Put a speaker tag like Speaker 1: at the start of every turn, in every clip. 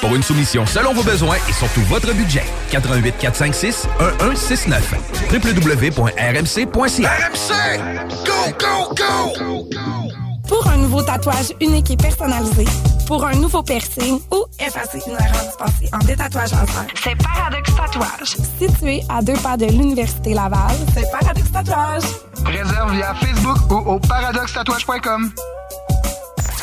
Speaker 1: Pour une soumission selon vos besoins et surtout votre budget. 88 456 1169 www.rmc.ca
Speaker 2: RMC! Go, go, go!
Speaker 3: Pour un nouveau tatouage unique et personnalisé, pour un nouveau piercing ou effacer une erreur dispensée en détatouage laser, c'est Paradox Tatouage. Situé à deux pas de l'Université Laval, c'est Paradox Tatouage.
Speaker 4: Réserve via Facebook ou au paradoxtatouage.com.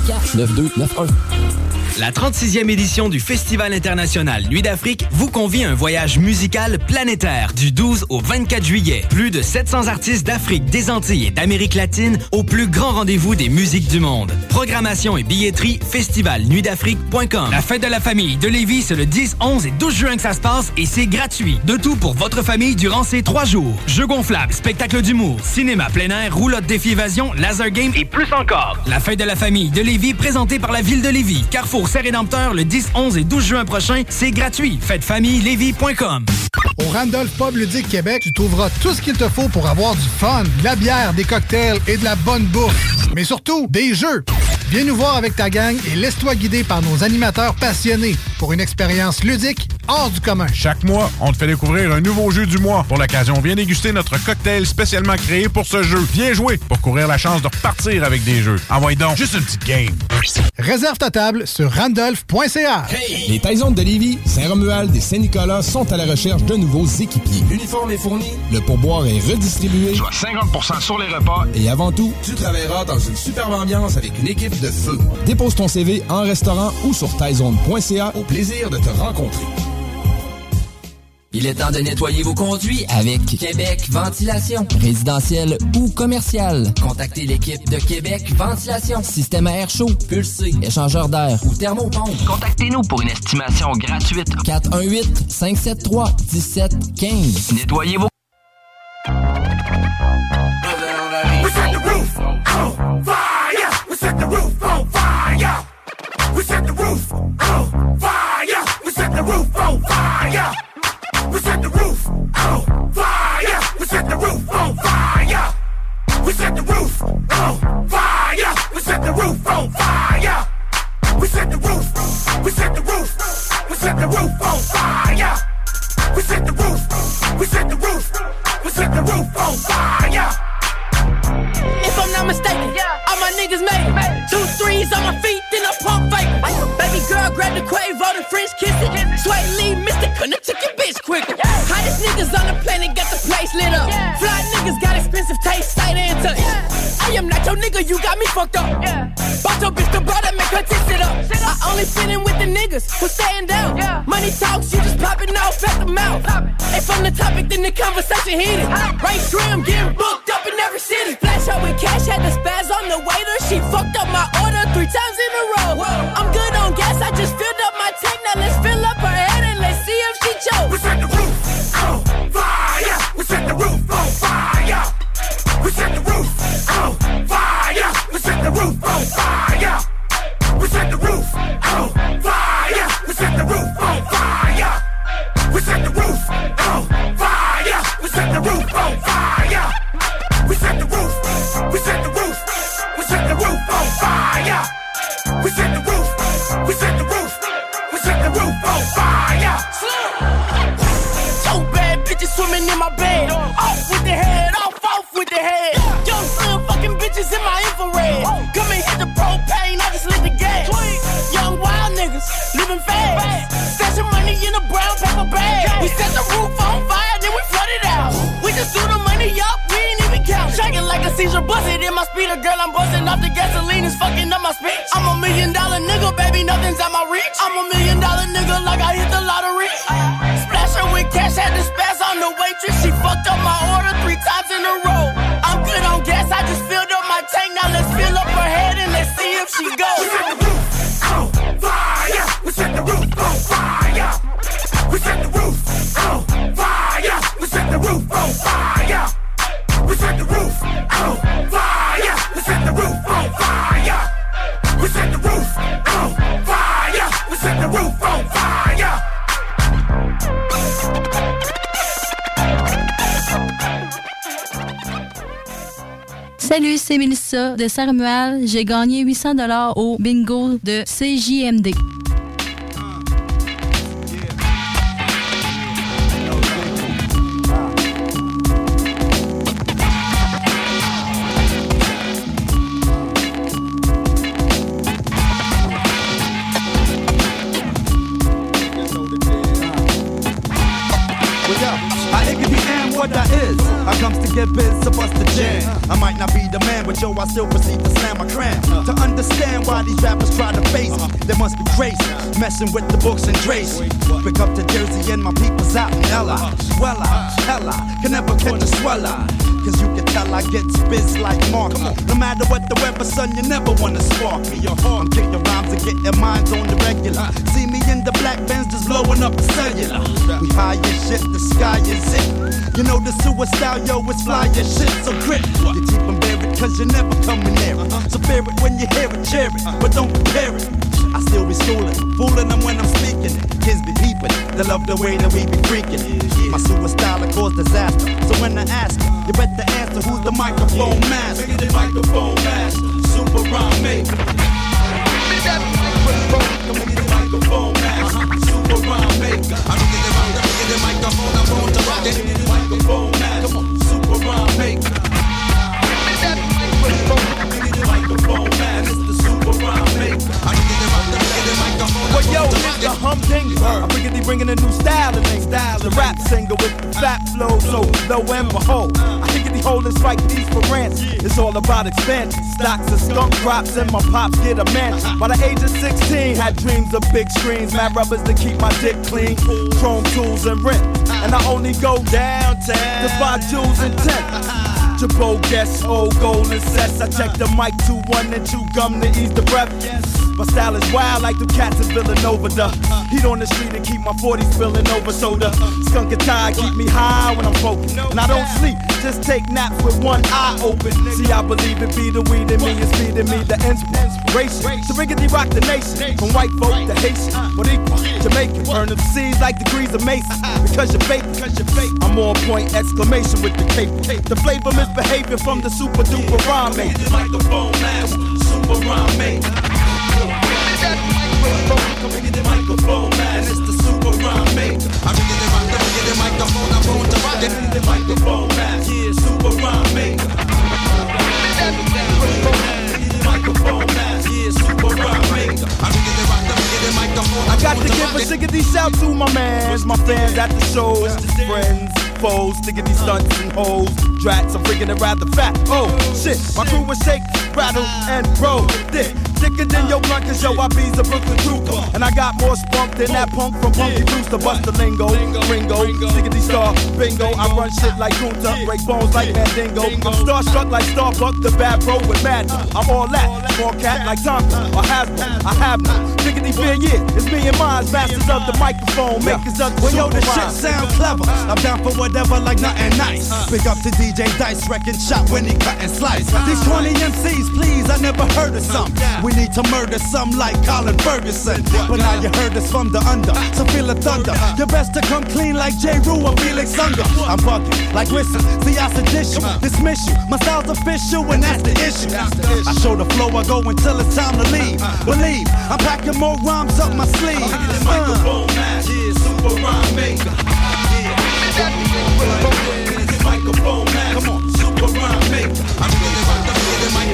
Speaker 5: 9-2-9-1
Speaker 6: la 36e édition du Festival international Nuit d'Afrique vous convie à un voyage musical planétaire du 12 au 24 juillet. Plus de 700 artistes d'Afrique, des Antilles et d'Amérique latine au plus grand rendez-vous des musiques du monde. Programmation et billetterie festivalnuitdafrique.com. La fête de la famille de Lévis, c'est le 10, 11 et 12 juin que ça se passe et c'est gratuit. De tout pour votre famille durant ces trois jours. Jeux gonflables, spectacle d'humour, cinéma plein air, roulotte défi évasion, laser game et plus encore. La fête de la famille de Lévis présentée par la ville de Lévis. Carrefour Saint-Rédempteur le 10, 11 et 12 juin prochain. C'est gratuit. Fêtefamillelévis.com.
Speaker 7: Au Randolph Pub Ludique Québec, tu trouveras tout ce qu'il te faut pour avoir du fun, de la bière, des cocktails et de la bonne bouffe. Mais surtout, des jeux. Viens nous voir avec ta gang et laisse-toi guider par nos animateurs passionnés pour une expérience ludique hors du commun.
Speaker 8: Chaque mois, on te fait découvrir un nouveau jeu du mois. Pour l'occasion, viens déguster notre cocktail spécialement créé pour ce jeu. Viens jouer pour courir la chance de repartir avec des jeux. Envoie donc juste une petite game.
Speaker 7: Réserve ta table sur randolph.ca.
Speaker 9: Les Taisons de Lévis, Saint-Romuald et Saint-Nicolas sont à la recherche de nouveaux équipiers. L'uniforme est fourni, le pourboire est redistribué.
Speaker 8: Soit 50% sur les repas.
Speaker 9: Et avant tout, tu travailleras dans une superbe ambiance avec une équipe de feu. Dépose ton CV en restaurant ou sur taizone.ca. Au plaisir de te rencontrer.
Speaker 5: Il est temps de nettoyer vos conduits avec Québec Ventilation. Résidentiel ou commercial. Contactez l'équipe de Québec Ventilation. Système à air chaud, pulsé, échangeur d'air ou thermopompe. Contactez-nous pour une estimation gratuite. 418-573-1715. Nettoyez vos...
Speaker 2: the roof on fire. We set the roof on fire. We set the roof. We set the roof. We set the roof on fire. We set the roof. We set the roof. We set the roof on fire.
Speaker 10: Niggas made. Two threes on my feet, then I pump fake. Baby girl, grab the Quavo, the French kiss it. Sway Lee, Mr. Couldn't took your bitch quicker. Hottest niggas on the planet got the place lit up. Fly niggas got expensive taste, sight and touch. I am not your nigga you got me fucked up. Bought your bitch the brother, make her tits it up. I only fit in with the niggas who staying down. Money talks, you just popping off at the mouth. Hey, from the topic, then the conversation heated. Right trim, getting booked in every city. Flash out with cash, had the spaz on the waiter. She fucked up my order three times in a row. I'm good on gas, I just filled up my tank. Now let's fill up her
Speaker 11: the
Speaker 10: head. Young son fucking bitches in my infrared. Come and hit the propane, I just lit the gas. Young wild niggas living fast. Stashing money in a brown paper bag. We set the roof on fire, then we flood it out. We just threw the money up, we ain't even count. Shaking like a seizure, busted in my speeder. Girl, I'm busting off the gasoline, it's fucking up my speech. I'm a million dollar nigga, baby, nothing's at my reach. I'm a million dollar nigga, like I hit the lottery. Splash with cash, had the spaz on the waitress. She fucked up my order three times in a row. She goes.
Speaker 12: Salut, c'est Mélissa de Saint-Romuald. J'ai gagné 800 dollars au bingo de CJMD.
Speaker 13: Must be grace. Messing with the books and Tracy. Pick up the Jersey and my people's out in Ella. Well, I, hella, can never catch a sweller. Cause you can tell I get spits like Mark. No matter what the weather, son, you never wanna spark me. your I'm kicking rhymes and getting minds on the regular. See me in the black Benz just blowing up the cellular. We high as shit, the sky is it. You know the suicide, yo, it's fly as shit. So grip, you keep them buried cause you're never coming near it. So bear it when you hear it, cheer it, but don't compare it. I still be schooling, fooling them when I'm speaking. Kids be peeping, they love the way that we be freaking. My suicide will cause disaster. So when I ask, you better answer who's the microphone master. The microphone master, super rhyme maker. Microphone master, super rhyme maker. I'm the microphone, I'm on to rock it. Microphone master, super rhyme maker. Microphone master, the maker.
Speaker 14: Well, yo, nigga, humdinger. I'm bringing, bringing a new style to me. Style, the rap singer with the fat flow, so lo and behold, I think the holding strike these for rants. It's all about expansion. Stocks and skunk crops, and my pops get a mansion. By the age of 16, had dreams of big screens, mad rubbers to keep my dick clean, chrome tools and rent. And I only go downtown to buy jewels and tent. Jabot guess old golden sets. I check the mic two one and chew gum to ease the breath. My style is wild like the cats in Villanova. The heat on the street and keep my 40s spilling over soda. Skunk and tie keep me high when I'm focused. And I don't sleep, just take naps with one eye open. See, I believe it be the weed in me is feeding me the inspiration. To riggedy rock the nation, from white folk to Haitian, Boricua, Jamaican. Burn the seas like degrees of Mason. Because you're fake. I'm on point, exclamation with the cape. The flavor misbehavior from the super duper rhyme Like the
Speaker 13: Microphone master, super rhyme maker. Microphone man, it's the super rhyme maker. I'm gonna the the microphone, I'm going. The microphone man, yeah, super rhyme maker. Microphone man, yeah, super rhyme maker. I'm gonna the the microphone,
Speaker 14: I got to give a sickety shout to my mans, my fans at the shows, friends, foes, stickety stunts and hoes. Drats, I'm freaking it rather fat. Oh, shit, my crew was shake, rattle, and roll. Dick, thicker than your blunt, cause yo, I be's a Brooklyn trooper. And I got more spunk than that punk from Punky Brewster. Bust the lingo, Ringo, stickety star, bingo. I run shit like Kunta, break bones like Mandingo. I'm starstruck like Starbuck, the bad bro with madness. I'm all that, small cat like Tonka, or Hasbro. I have no, stickety fear, yeah. It's me and mine, masters of the microphone, makers of the
Speaker 15: Well, yo, the shit sound clever. I'm down for whatever, like nothing nice. Big up to DJ Dice, wrecking shot when he cut and slice. These 20 MCs, please, I never heard of some. We need to murder some like Colin Ferguson. But now you heard us from the under, so feel the thunder. You best to come clean like J. Rue or Felix Unger. I'm bugging like listen, see I sedish you, dismiss you. My style's official and that's the issue. I show the flow, I go until it's time to leave. Believe, I'm packing more rhymes up my sleeve. Uh.
Speaker 14: Yeah, super rhyme maker. Microphone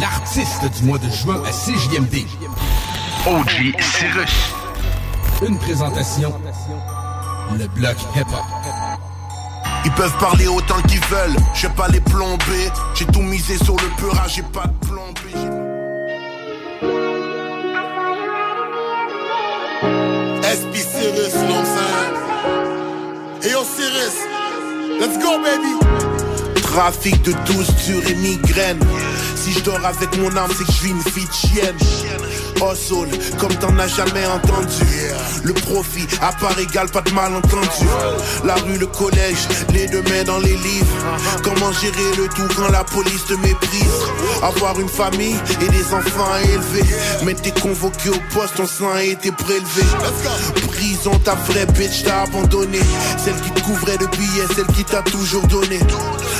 Speaker 9: L'artiste du mois de juin à CJMD. OG Cyrus. Une présentation. Le bloc hip-hop.
Speaker 16: Ils peuvent parler autant qu'ils veulent, je pas les plomber. J'ai tout misé sur le peurage, j'ai pas de plan B.
Speaker 17: SB Cyrus, I'm saying? Hey yo, Cyrus, let's go, baby.
Speaker 16: Trafic de 12 durs et migraine. Si je dors avec mon âme, c'est que je vis une de chienne. Oh soul, comme t'en as jamais entendu. Le profit, à part égal, pas de malentendu. La rue, le collège, les deux mains dans les livres. Comment gérer le tout quand la police te méprise? Avoir une famille et des enfants à élever. Mais t'es convoqué au poste, ton sang a été prélevé. Ta vraie bitch t'a abandonné. Celle qui te couvrait de billets, celle qui t'a toujours donné.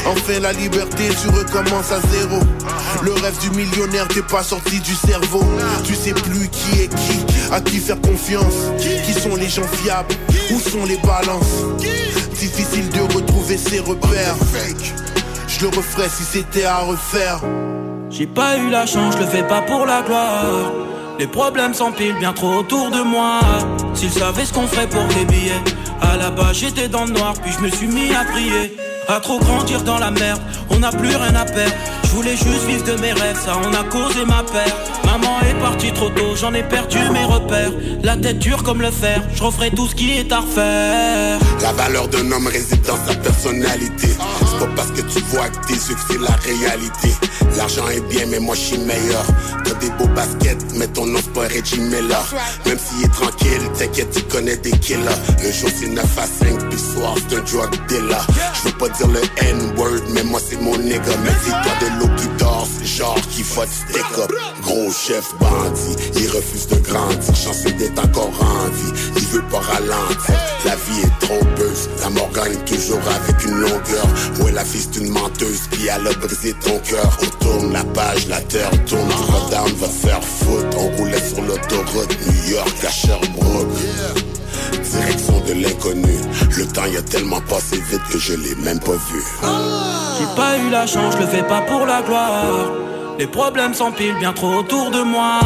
Speaker 16: Enfin la liberté, tu recommences à zéro. Le rêve du millionnaire, t'es pas sorti du cerveau. Tu sais plus qui est qui, à qui faire confiance. Qui sont les gens fiables, où sont les balances? Difficile de retrouver ses repères. Je le referais si c'était à refaire.
Speaker 18: J'ai pas eu la chance, je le fais pas pour la gloire. Les problèmes s'empilent bien trop autour de moi. S'ils savaient ce qu'on ferait pour des billets. À la base, j'étais dans le noir, puis je me suis mis à prier. À trop grandir dans la merde, on n'a plus rien à perdre. Je voulais juste vivre de mes rêves, ça on a causé ma perte. Maman est partie trop tôt, j'en ai perdu mes repères. La tête dure comme le fer, je tout ce qui est à refaire.
Speaker 17: La valeur d'un homme réside dans sa personnalité. C'est pas parce que tu vois que tes yeux que c'est la réalité. L'argent est bien, mais moi je suis meilleur. T'as des beaux baskets, mais ton nom c'est pas Reggie Miller. Même s'il est tranquille, t'inquiète, tu connais des killers. Le jour c'est 9 à 5, puis soir c'est un drug dealer. Je veux pas dire le N-word, mais moi c'est mon nigga. Mais c'est toi de l'eau qui dort, genre qui faut te stick up. Gros chef bandit, il refuse de grandir. Chanceux d'être encore en vie, il veut pas ralentir. La vie est trompeuse, la mort gagne toujours avec une longueur. Ouais, la fille c'est une menteuse, puis elle a brisé ton cœur. On tourne la page, la terre tourne. Rotterdam va faire foot, on roulait sur l'autoroute. New York à Sherbrooke. De l'inconnu. Le temps y a tellement passé vite que je l'ai même pas vu.
Speaker 18: J'ai pas eu la chance, je le fais pas pour la gloire. Les problèmes s'empilent bien trop autour de moi.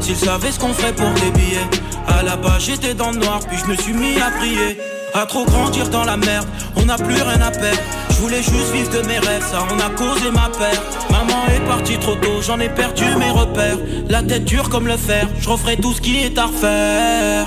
Speaker 18: S'ils savaient ce qu'on ferait pour des billets. À la base, j'étais dans le noir, puis je me suis mis à prier. À trop grandir dans la merde, on n'a plus rien à perdre. Je voulais juste vivre de mes rêves, ça on a causé ma perte. Maman est partie trop tôt, j'en ai perdu mes repères. La tête dure comme le fer, je referai tout ce qui est à refaire.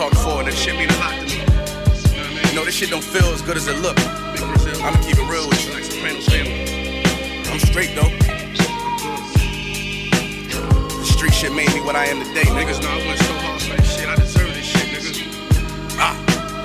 Speaker 19: talk for, and that shit mean a lot to me. You know, this shit don't feel as good as it look. I'ma keep it real with you. I'm straight though. The street shit made me what I am today. Niggas Nah, I went so hard for this shit. I deserve this shit, niggas. Ah.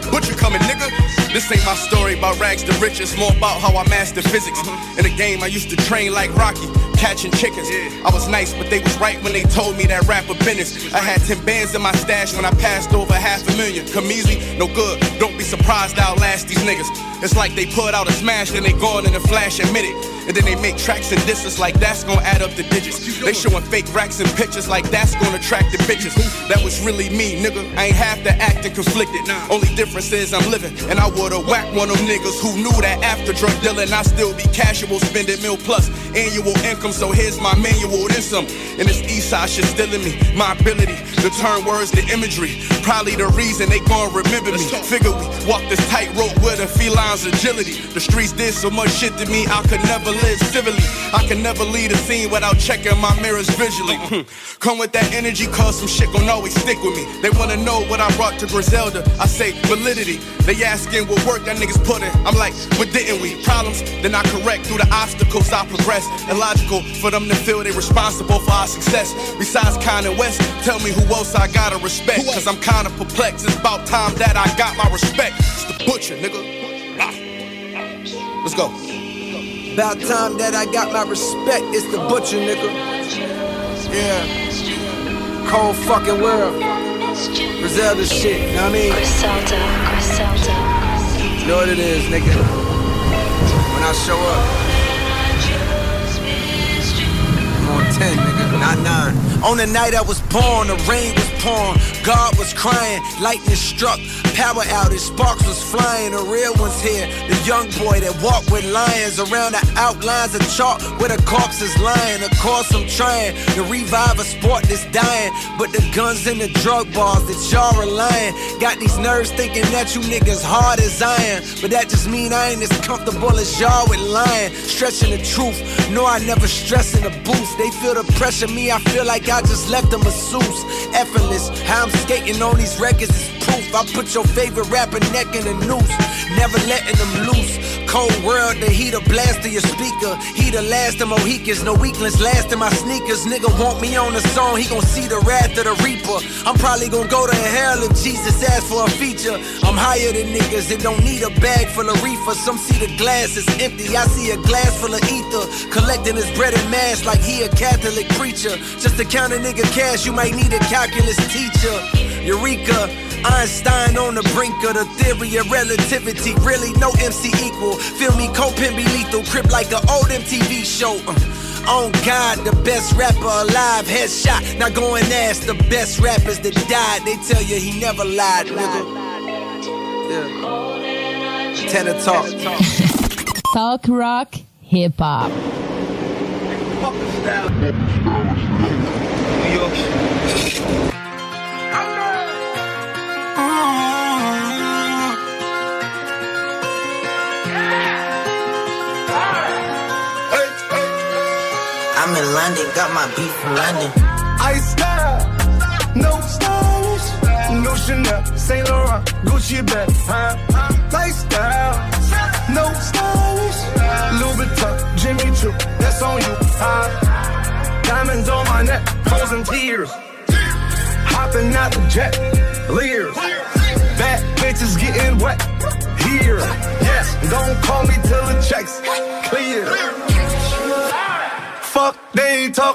Speaker 19: butcher coming, nigga? This ain't my story about rags to riches, more about how I mastered physics. Uh-huh. In the game, I used to train like Rocky catching chickens. I was nice, but they was right when they told me that rapper business. I had 10 bands in my stash when I passed over half a million. Come easy, no good. Don't be surprised I'll last these niggas. It's like they put out a smash, then they gone in a flash and minute. And then they make tracks and distance like that's gonna add up the digits. They showing fake racks and pictures like that's gonna attract the bitches. That was really me, nigga. I ain't half the acting conflicted. Only difference is I'm living, and I would've whacked one of them niggas who knew that after drug dealing, I still be casual, spending mil plus annual income. So here's my manual, then some. And this east side shit still in me. My ability to turn words to imagery. Probably the reason they gon' remember me. Figure we walk this tightrope with a feline's agility. The streets did so much shit to me, I could never live civilly. I can never leave a scene without checking my mirrors visually. Come with that energy, cause some shit gon' always stick with me. They wanna know what I brought to Griselda. I say validity. They asking what work that niggas put in. I'm like, but didn't we? Problems, then I correct through the obstacles I progress. Illogical for them to feel they responsible for our success. Besides Kanye West, tell me who else I gotta respect. Cause I'm kinda perplexed. It's about time that I got my respect. It's the butcher, nigga. Ah. Let's go.
Speaker 20: About time that I got my respect, it's the butcher, nigga. Yeah. Cold fucking world. Griselda shit, you know what I mean? Griselda, Griselda. You know what it is, nigga. When I show up, 10, nigga, not 9. On the night I was born, the rain was pouring, God was crying, lightning struck, power outage, sparks was flying, the real ones here. The young boy that walked with lions around the outlines of chalk where the corpse is lying. Of course, I'm trying to revive a sport that's dying, but the guns and the drug bars that y'all relying got these nerves thinking that you niggas hard as iron. But that just mean I ain't as comfortable as y'all with lying, stretching the truth. No, I never stress in the booth. They feel the pressure, me, I feel like I just left a masseuse. Effortless, how I'm skating on these records is proof. I put your favorite rapper neck in a noose, never letting them loose. Cold world, the heat a blast to your speaker. He the last of Mohicans, no weakness last in my sneakers. Nigga want me on the song, he gon' see the wrath of the reaper. I'm probably gon' go to hell if Jesus asks for a feature. I'm higher than niggas that don't need a bag full of reefer. Some see the glass is empty, I see a glass full of ether. Collecting his bread and mass like he a Catholic preacher. Just to count a nigga cash, you might need a calculus teacher. Eureka. Einstein on the brink of the theory of relativity. Really, no MC equal. Feel me, Copin be lethal. Crip like an old MTV show. Uh, on God, the best rapper alive. Headshot. Now go and ask the best rappers that died. They tell you he never lied, nigga. Yeah. Tenor talk.
Speaker 21: Talk rock, hip hop.
Speaker 14: New York.
Speaker 22: I'm in London, got my beef from London.
Speaker 14: I style, no stylish, no Chanel, Saint Laurent, Gucci bag, huh? Lifestyle, no stylish, Louis Vuitton, Jimmy Choo, that's on you, huh? Diamonds on my neck, frozen tears, hopping out the jet, leers, bad bitches getting wet, here, yes, don't call me till the checks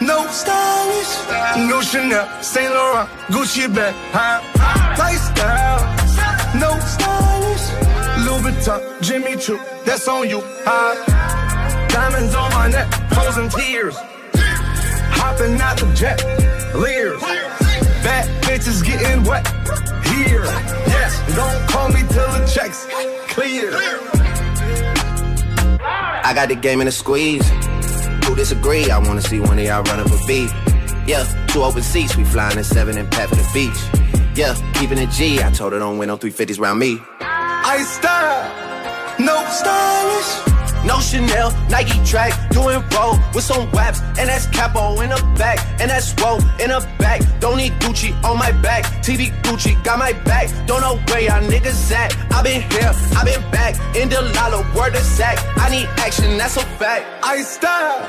Speaker 14: No stylish, no Chanel, Saint Laurent, Gucci bag, huh? Lifestyle, no stylish, Louis Vuitton, Jimmy Choo, that's on you, huh? Diamonds on my neck, frozen tears, hopping out the jet, leers, bad bitches getting wet, here, yes, don't call me till the checks clear.
Speaker 22: I got the game in a squeeze. Disagree. I wanna see one of y'all run up a beat. Yeah, two open seats, we flying in seven and pat for the beach. Yeah, keeping it G. I told her don't win no 350s round me.
Speaker 23: I style, no stylish.
Speaker 22: No Chanel, Nike track, doing roll with some waps, and that's capo in the back, and that's roll in the back. Don't need Gucci on my back, TV Gucci got my back. Don't know where y'all niggas at. I been here, I been back, in the lala, word of sack. I need action, that's a fact.
Speaker 23: I style,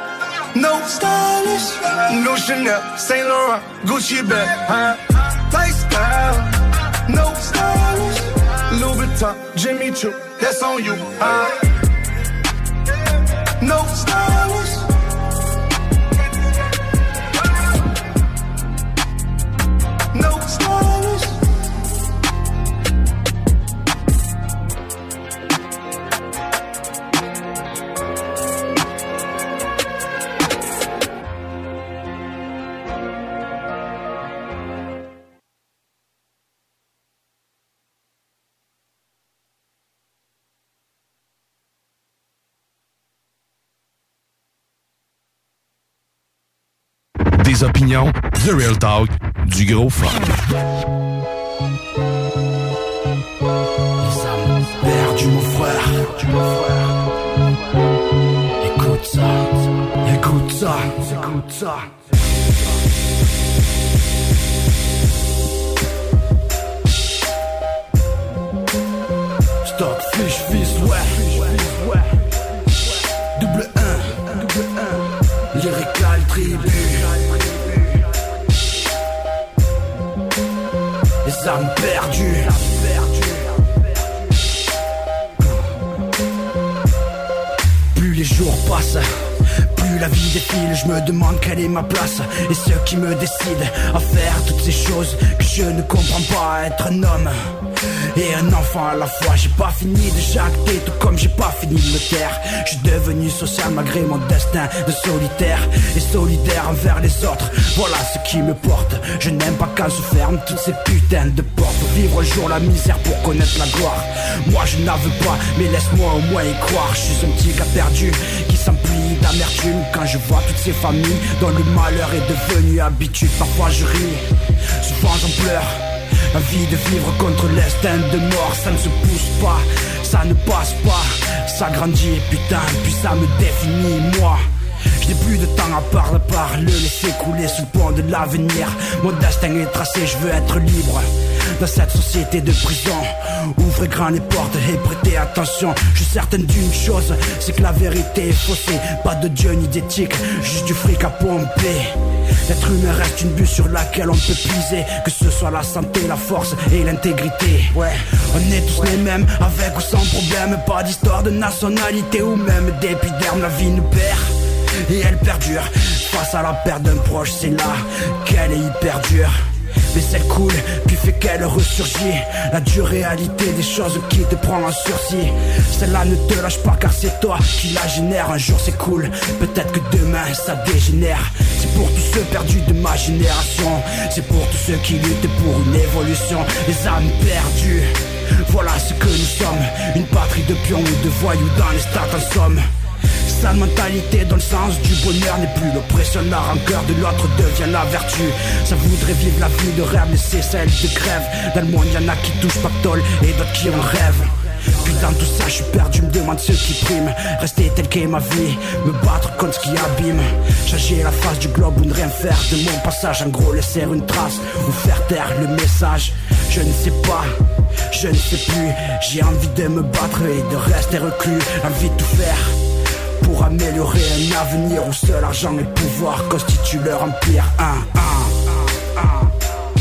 Speaker 23: stylish, no Chanel, Saint Laurent, Gucci bag, huh? Lifestyle, no stylish, Louis Vuitton, Jimmy Choo, that's on you, huh? No stylish.
Speaker 9: The Real Talk, du gros fun.
Speaker 24: Mon frère, Écoute ça, écoute ça, écoute ça. Fils, ouais. Double 1, double 1. Lyrical tribu. Âmes perdues. Plus les jours passent, plus la vie défile, je me demande quelle est ma place et ce qui me décide à faire toutes ces choses je ne comprends pas être un homme et un enfant à la fois. J'ai pas fini de jacter, tout comme j'ai pas fini de me taire. Je suis devenu social malgré mon destin de solitaire et solidaire envers les autres. Voilà ce qui me porte. Je n'aime pas quand se ferment toutes ces putains de portes. Vivre un jour la misère pour connaître la gloire. Moi je n'en veux pas, mais laisse-moi au moins y croire. Je suis un petit gars perdu qui s'emplit d'amertume quand je vois toutes ces familles dont le malheur est devenu habitude. Parfois je ris, souvent j'en pleure. Envie de vivre contre l'instinct de mort, ça ne se pousse pas, ça ne passe pas, ça grandit, putain, puis ça me définit, moi. Je n'ai plus de temps à part, à part le laisser couler sous le pont de l'avenir. Mon destin est tracé, je veux être libre. Dans cette société de prison, ouvrez grand les portes et prêtez attention. Je suis certaine d'une chose, c'est que la vérité est faussée. Pas de dieu ni d'éthique, juste du fric à pomper. L'être humain reste une bulle sur laquelle on peut puiser Que ce soit la santé, la force et l'intégrité Ouais, on est tous les mêmes, avec ou sans problème Pas d'histoire de nationalité ou même d'épiderme La vie nous perd et elle perdure. Face à la perte d'un proche, c'est là qu'elle est hyper dure. Mais celle coule, puis fait qu'elle ressurgit. La dure réalité des choses qui te prend en sursis Celle-là ne te lâche pas car c'est toi qui la génère Un jour c'est cool, peut-être que demain ça dégénère. C'est pour tous ceux perdus de ma génération. C'est pour tous ceux qui luttent pour une évolution. Les âmes perdues. Voilà ce que nous sommes. Une patrie de pions ou de voyous dans les stades en somme Sale mentalité dans le sens du bonheur n'est plus l'oppression, la rancœur de l'autre devient la vertu. Ça voudrait vivre la vie de rêve, mais c'est celle de grève. Dans le monde, y en a qui touchent pactole et d'autres qui en rêvent. Puis dans tout ça, je suis perdu, me demande ce qui prime. Rester tel qu'est ma vie, me battre contre ce qui abîme. Changer la face du globe ou ne rien faire de mon passage. En gros, laisser une trace ou faire taire le message. Je ne sais pas, je ne sais plus. J'ai envie de me battre et de rester reclus. Envie de tout faire pour améliorer un avenir où seul argent et pouvoir constituent leur empire. Un, un, un.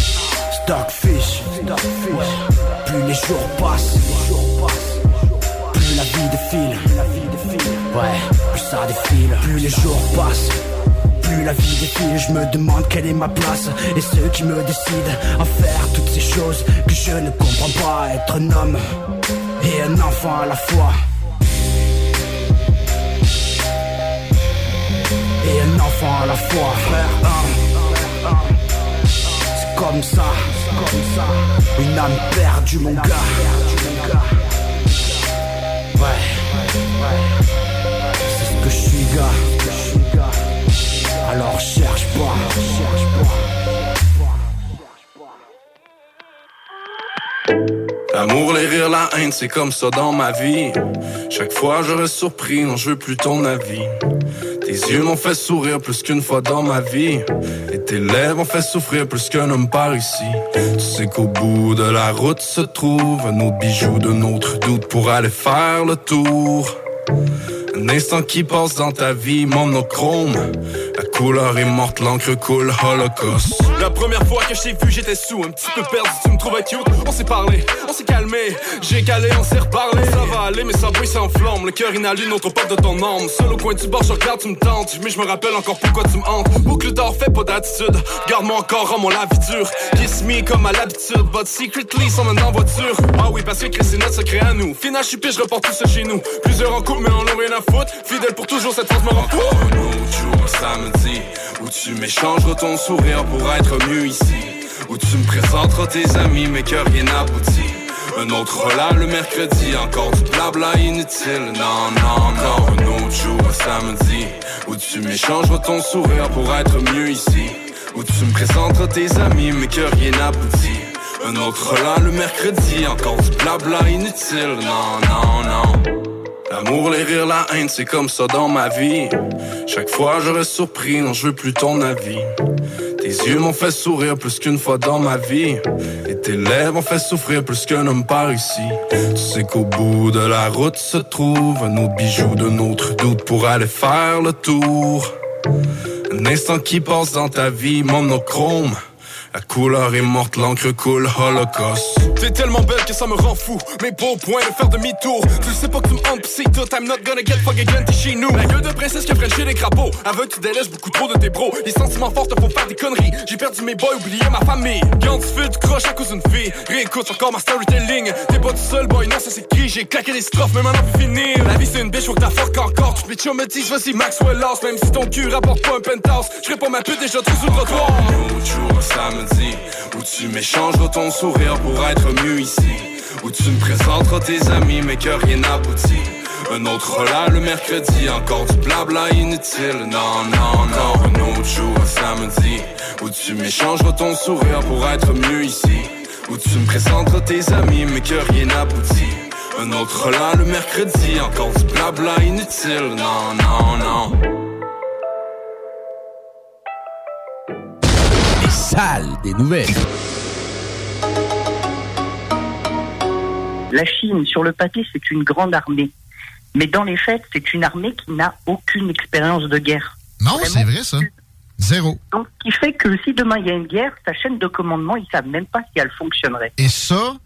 Speaker 24: Stockfish, Stockfish. Plus les jours passent, plus la vie défile. Ouais, plus ça défile. Plus les jours passent, Plus la vie défile, je me demande quelle est ma place. Et ceux qui me décident à faire toutes ces choses que je ne comprends pas. Être un homme et un enfant à la fois. Et un enfant à la fois, frère. C'est comme ça, comme ça. Une âme perdue, mon gars. Ouais, ouais. C'est ce que je suis, gars. Alors cherche pas, cherche pas.
Speaker 25: L'amour, les rires, la haine, c'est comme ça dans ma vie. Chaque fois je surpris, non je veux plus ton avis. Tes yeux m'ont fait sourire plus qu'une fois dans ma vie. Et tes lèvres m'ont fait souffrir plus qu'un homme par ici. Tu sais qu'au bout de la route se trouve un autre bijou de notre doute pour aller faire le tour. Un instant qui passe dans ta vie, monochrome. La couleur est morte, l'encre coule, holocaust.
Speaker 26: La première fois que je t'ai vu, j'étais sous, un petit peu perdu, tu me trouvais cute. On s'est parlé, on s'est calmé, j'ai calé, on s'est reparlé. Ça va aller, mais ça brille, s'enflamme. Le cœur inhalé, notre porte de ton âme. Seul au coin du bord, je regarde, tu me tentes. Mais je me rappelle encore pourquoi tu me hantes. Boucle d'or, fais pas d'attitude. Garde-moi encore, rends-moi la vie dure. Kiss me comme à l'habitude, but secretly, sans en voiture. Ah oui, parce que Chris, c'est notre secret à nous. Final, je suis je reporte tout ça chez nous. Plusieurs en couple, mais on n'a rien à Fidèle pour toujours, cette phrase me rend fou.
Speaker 25: Un autre jour, samedi, où tu m'échangeras ton sourire pour être mieux ici. Où tu me présenteras tes amis, mais que rien n'aboutit. Un autre là le mercredi, encore du blabla inutile. Non, non, non, un autre jour, samedi, où tu m'échangeras ton sourire pour être mieux ici. Où tu me présenteras tes amis, mais que rien n'aboutit. Un autre là le mercredi, encore du blabla inutile. Non, non, non. L'amour, les rires, la haine, c'est comme ça dans ma vie. Chaque fois je surpris, non je veux plus ton avis. Tes yeux m'ont fait sourire plus qu'une fois dans ma vie. Et tes lèvres m'ont fait souffrir plus qu'un homme par ici. Tu sais qu'au bout de la route se trouve un autre bijou de notre doute pour aller faire le tour. Un instant qui passe dans ta vie, monochrome. La couleur est morte, l'encre coule, holocaust.
Speaker 26: T'es tellement belle que ça me rend fou. Mais pas au point de faire demi-tour. Tu sais pas que tu me hantes, c'est tout. I'm not gonna get fuck again, t'es chez nous. La gueule de princesse qui a chez les crapauds. Avec tu délaisses beaucoup trop de tes bros. Les sentiments forts te font faire des conneries. J'ai perdu mes boys, oublié ma famille. Quand tu fais du croche à cause d'une fille. Réécoute encore ma storytelling. T'es pas tout seul, boy, non, ça c'est qui? J'ai claqué les strophes, mais maintenant plus finir. La vie c'est une bitch, faut que t'as fuck encore. Tu bitch, me dis, vas-y, Maxwell lost. Même si ton cul rapporte pas un penthouse. Pas ma pute déjà trop sur le trottoir.
Speaker 25: Jour, samedi, où tu m'échangeras ton sourire pour être mieux ici. Où tu me présenteras tes amis, mais que rien n'aboutit. Un autre là le mercredi, encore du blabla inutile. Non, non, non, un autre jour, samedi, où tu m'échangeras ton sourire pour être mieux ici. Où tu me présenteras tes amis, mais que rien n'aboutit. Un autre là le mercredi, encore du blabla inutile. Non, non, non.
Speaker 9: Des nouvelles.
Speaker 27: La Chine, sur le papier, c'est une grande armée. Mais dans les faits, c'est une armée qui n'a aucune expérience de guerre.
Speaker 28: Non, c'est vrai ça. Zéro.
Speaker 27: Donc, ce qui fait que si demain il y a une guerre, sa chaîne de commandement, ils savent même pas si elle fonctionnerait.
Speaker 28: Et ça,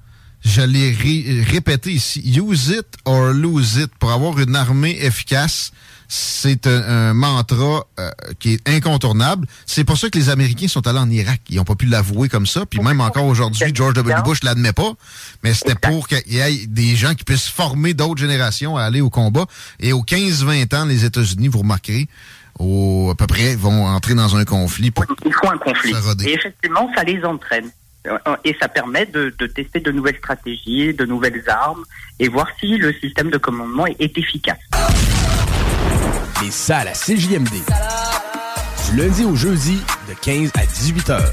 Speaker 28: je l'ai ré- répété ici. Use it or lose it. Pour avoir une armée efficace, c'est un, un mantra euh, qui est incontournable. C'est pour ça que les Américains sont allés en Irak. Ils n'ont pas pu l'avouer comme ça. Puis même encore aujourd'hui, George W. Bush l'admet pas. Mais c'était pour qu'il y ait des gens qui puissent former d'autres générations à aller au combat. Et aux 15-20 ans, les États-Unis, vous remarquerez, au, à peu près, vont entrer dans un conflit pour
Speaker 27: Il faut un conflit. Et effectivement, ça les entraîne. Et ça permet de, de tester de nouvelles stratégies, de nouvelles armes, et voir si le système de commandement est efficace.
Speaker 9: Les salles à CJMD. Du lundi au jeudi, de 15 à 18 heures.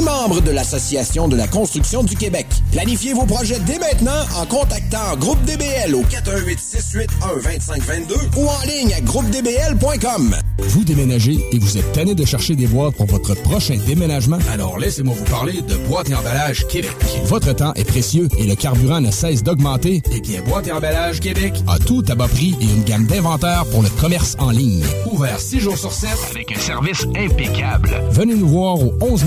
Speaker 29: membre de l'Association de la construction du Québec. Planifiez vos projets dès maintenant en contactant Groupe DBL au 418 681 2522 ou en ligne à groupedbl.com.
Speaker 9: Vous déménagez et vous êtes tanné de chercher des boîtes pour votre prochain déménagement? Alors laissez-moi vous parler de Boîte et Emballage Québec. Votre temps est précieux et le carburant ne cesse d'augmenter. Eh bien, Boîte et Emballage Québec a tout à bas prix et une gamme d'inventaires pour le commerce en ligne. Ouvert 6 jours sur 7 avec un service impeccable. Venez nous voir au 11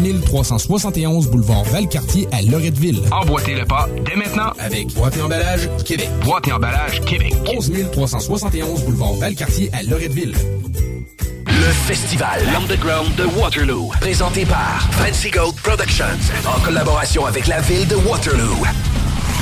Speaker 9: 371 boulevard Valcartier à Loretteville. Emboîtez le pas dès maintenant avec Boîte et Emballage Québec. Boîte et Emballage Québec. 11 371 boulevard Valcartier à Loretteville.
Speaker 1: Le festival L'Underground de Waterloo, présenté par Fancy Gold Productions, en collaboration avec la ville de Waterloo.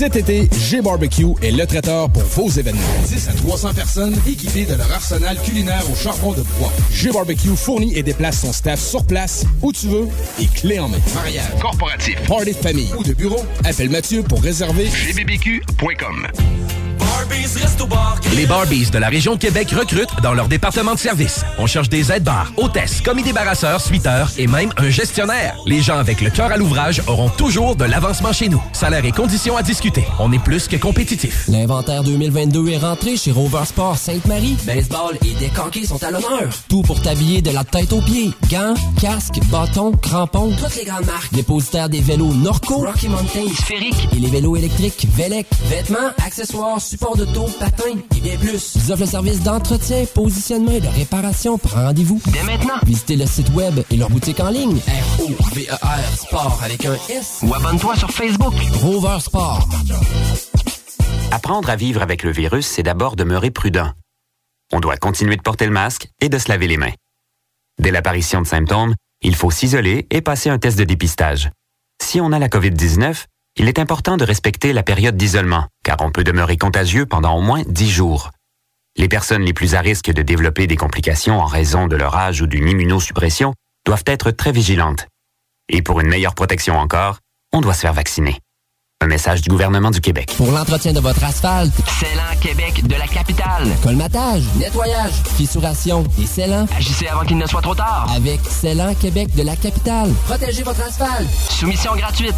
Speaker 9: Cet été, G-Barbecue est le traiteur pour vos événements. 10 à 300 personnes équipées de leur arsenal culinaire au charbon de bois. G-Barbecue fournit et déplace son staff sur place, où tu veux, et clé en main. Mariage, corporatif, party de famille ou de bureau, appelle Mathieu pour réserver gbbq.com.
Speaker 1: Les Barbies de la région de Québec recrutent dans leur département de service. On cherche des aides-bars, hôtesses, commis débarrasseurs, suiteurs et même un gestionnaire. Les gens avec le cœur à l'ouvrage auront toujours de l'avancement chez nous. Salaire et conditions à discuter. On est plus que compétitif.
Speaker 5: L'inventaire 2022 est rentré chez Rover Sport Sainte-Marie. Baseball et décanqués sont à l'honneur. Tout pour t'habiller de la tête aux pieds. Gants, casques, bâtons, crampons. Toutes les grandes marques. Dépositaire des vélos Norco, Rocky Mountain, Sphérique et les vélos électriques Velec. Vêtements, accessoires, support de taux, patins et bien plus. Ils offrent le service d'entretien, positionnement et de réparation. Rendez-vous dès maintenant. Visitez le site web et leur boutique en ligne. R-O-V-E-R Sport avec un S. Ou abonne-toi sur Facebook. Rover Sport.
Speaker 30: Apprendre à vivre avec le virus, c'est d'abord demeurer prudent. On doit continuer de porter le masque et de se laver les mains. Dès l'apparition de symptômes, il faut s'isoler et passer un test de dépistage. Si on a la COVID-19, il est important de respecter la période d'isolement, car on peut demeurer contagieux pendant au moins 10 jours. Les personnes les plus à risque de développer des complications en raison de leur âge ou d'une immunosuppression doivent être très vigilantes. Et pour une meilleure protection encore, on doit se faire vacciner. Un message du gouvernement du Québec.
Speaker 5: Pour l'entretien de votre asphalte, Célan Québec de la capitale. Colmatage, nettoyage, fissuration et Célan. Agissez avant qu'il ne soit trop tard. Avec Célan Québec de la capitale. Protégez votre asphalte. Soumission gratuite.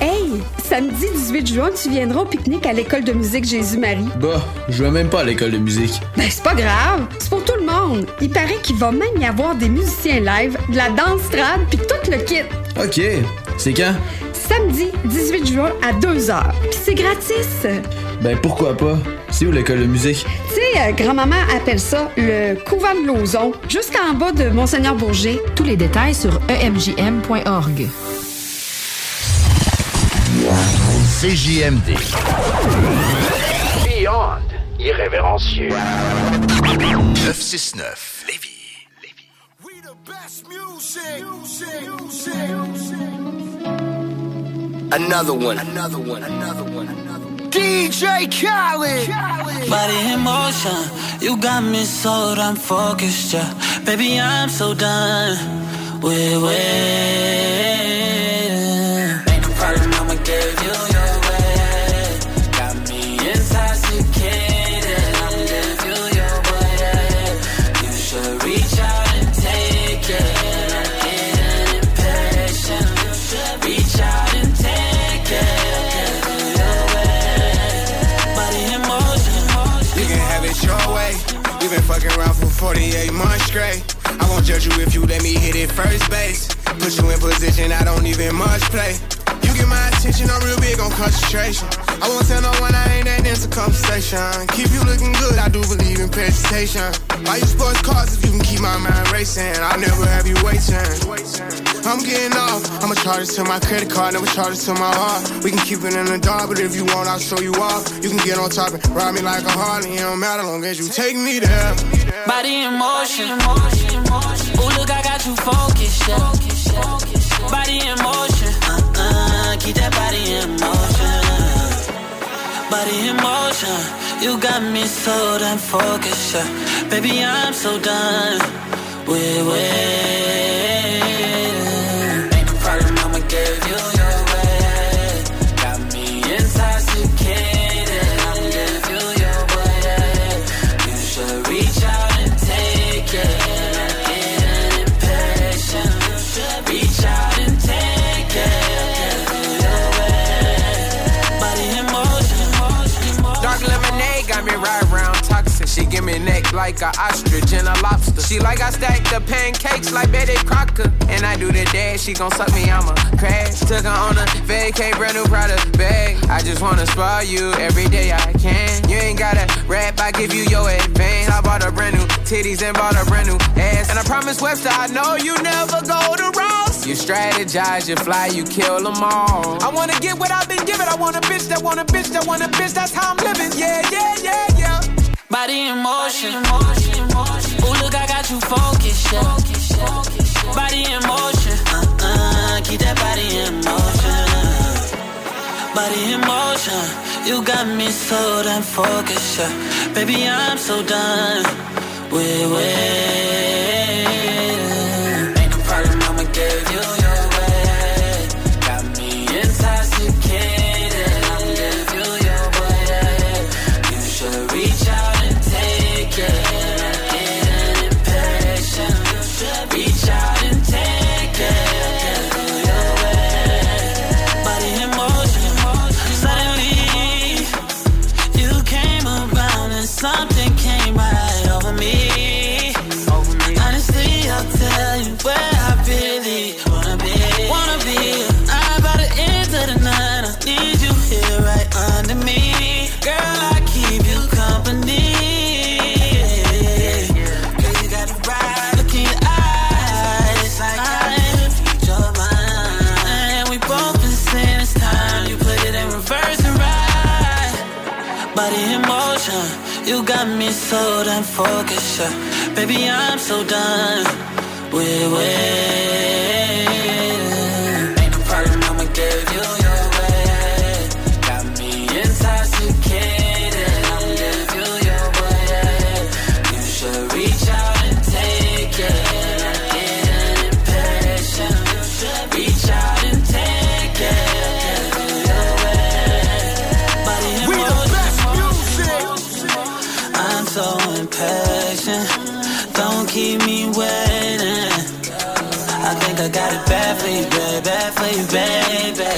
Speaker 31: Hey, samedi 18 juin, tu viendras au pique-nique à l'école de musique Jésus-Marie.
Speaker 32: Bah, je vais même pas à l'école de musique.
Speaker 31: Ben, c'est pas grave, c'est pour tout le monde. Il paraît qu'il va même y avoir des musiciens live, de la danse trad, puis tout le kit.
Speaker 32: Ok, c'est quand?
Speaker 31: Samedi 18 juin à 2h. Puis c'est gratis.
Speaker 32: Ben pourquoi pas? C'est où l'école de musique?
Speaker 31: Tu sais, euh, grand-maman appelle ça le couvent de Lauson, juste en bas de Monseigneur Bourget.
Speaker 33: Tous les détails sur emjm.org.
Speaker 34: CJMD. Beyond irrévérencieux. 969 Lévis.
Speaker 35: Another one. Another one. Another one. Another one. DJ Khaled.
Speaker 36: Body in motion, you got me so damn focused, yeah. Baby, I'm so done with waiting. Ain't no problem, I'ma give you
Speaker 19: been fucking around for 48 months straight. I won't judge you if you let me hit it first base. Put you in position I don't even much play.
Speaker 37: Get my attention, I'm real big on concentration. I won't tell no one I ain't that into conversation. Keep you looking good, I do believe in presentation. Buy you sports cars if you can keep my mind racing. I'll never have you waiting. I'm getting off. I'ma charge it to my credit card, never charge it to my heart. We can keep it in the dark, but if you want, I'll show you off. You can get on top and ride me like a Harley. It don't matter long as you take me there.
Speaker 36: Body in motion. Ooh, look, I got you focused, yeah. Body in motion. Keep that body in motion. Body in motion. You got me so damn focused, yeah. Baby, I'm so done with waiting. Give me
Speaker 37: neck like a ostrich and a lobster. She like I stack the pancakes like Betty Crocker. And I do the dash, she gon' suck me, I'ma crash. Took her on a vacay, brand new product bag. I just wanna spoil you every day I can. You ain't gotta rap, I give you your advance. I bought a brand new titties and bought a brand new ass. And I promise Webster, I know you never go to Ross. You strategize, you fly, you kill them all. I wanna get what I've been given. I want a bitch that want a bitch that want a bitch. That's how I'm living. Yeah, yeah, yeah.
Speaker 36: Body in motion. Ooh, look, I got you focused, yeah. Body in motion. Uh-uh, keep that body in motion. Body in motion. You got me so damn focused, yeah. Baby, I'm so done with waiting. So damn focused. Yeah. Baby, I'm so done with waiting. For you, baby.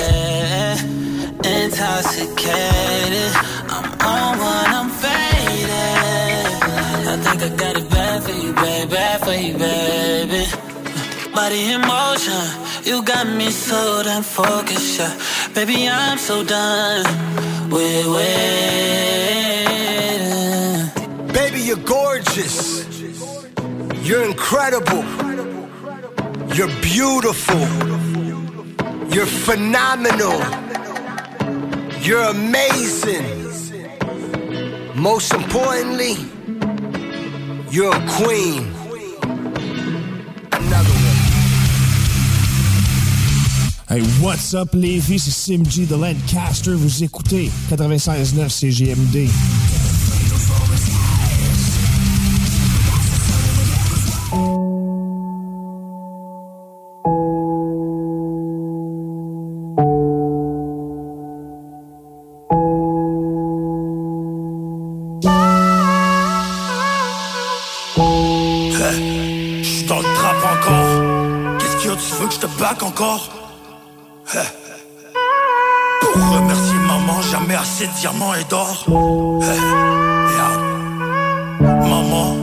Speaker 36: Intoxicated, I'm on one, I'm faded. I think I got it bad for you, baby, bad for you, baby. Body in motion, you got me so damn focused, yeah. Baby, I'm so done with waiting.
Speaker 23: Baby, you're gorgeous. You're incredible. You're beautiful. You're phenomenal. You're amazing. Most importantly, you're a queen. Another one.
Speaker 38: Hey, what's up, filles? C'est Sim G de Lancaster. Vous écoutez 96.9 CGMD.
Speaker 11: Hein. Pour remercier maman, jamais assez de diamants et d'or. Hein. Yeah. Maman.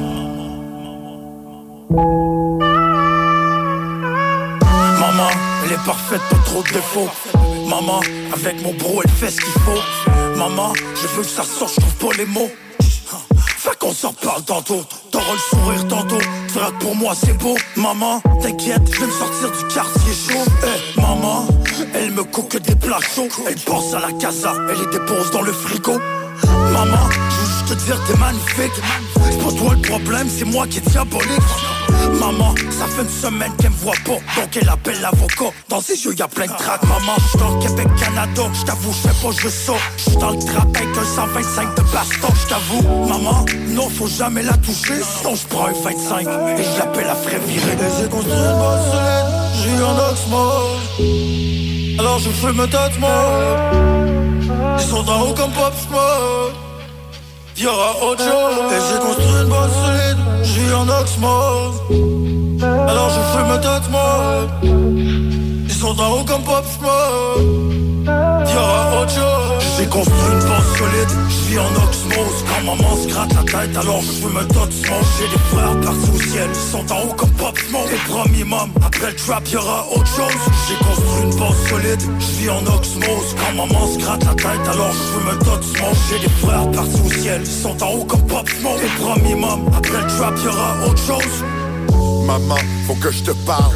Speaker 11: Maman, elle est parfaite, pas trop de défauts.
Speaker 39: Maman, avec mon bro, elle fait ce qu'il faut. Maman, je veux que ça sorte, je trouve pas les mots. Fait qu'on s'en parle tantôt, sourire tantôt. Frère pour moi c'est beau, maman. T'inquiète, je vais me sortir du quartier chaud. Eh maman, elle me coque des plats chauds Elle pense à la casa, elle les dépose dans le frigo. Maman, je veux juste te dire t'es magnifique. C'est pas toi le problème, c'est moi qui est diabolique Maman, ça fait une semaine qu'elle me voit pas. Donc elle appelle l'avocat. Dans ses yeux y'a plein de trac Maman, j'suis dans le Québec, Canada J't'avoue, j'sais pas, je sors J'suis dans le trap avec un 125 de baston J't'avoue, maman, non faut jamais la toucher. Sinon j'prends un 25 Et je l'appelle la frère virée.
Speaker 40: Et j'ai construit une base solide J'ai un oxmore Alors je fume un tatmo Ils sont en haut comme Pop Smoke Y'aura autre chose. Et j'ai construit une solide J'ai un oxmore Alors je fume un tatmo Ils sont en haut comme Pop Smoke. Y'aura autre chose.
Speaker 39: J'ai construit une base solide, je vis en oxmose Quand maman se gratte la tête, alors je de smoke. J'ai des frères partis au ciel, ils sont en haut comme Pop Smoke. Les premiers mômes, après le trap y'aura autre chose. J'ai construit une base solide, je vis en oxmose Quand maman se gratte la tête, alors je de smoke. J'ai des frères partis au ciel, ils sont en haut comme Pop Smoke. Les premiers mômes, après le trap y'aura autre chose.
Speaker 41: Maman, faut que je te parle.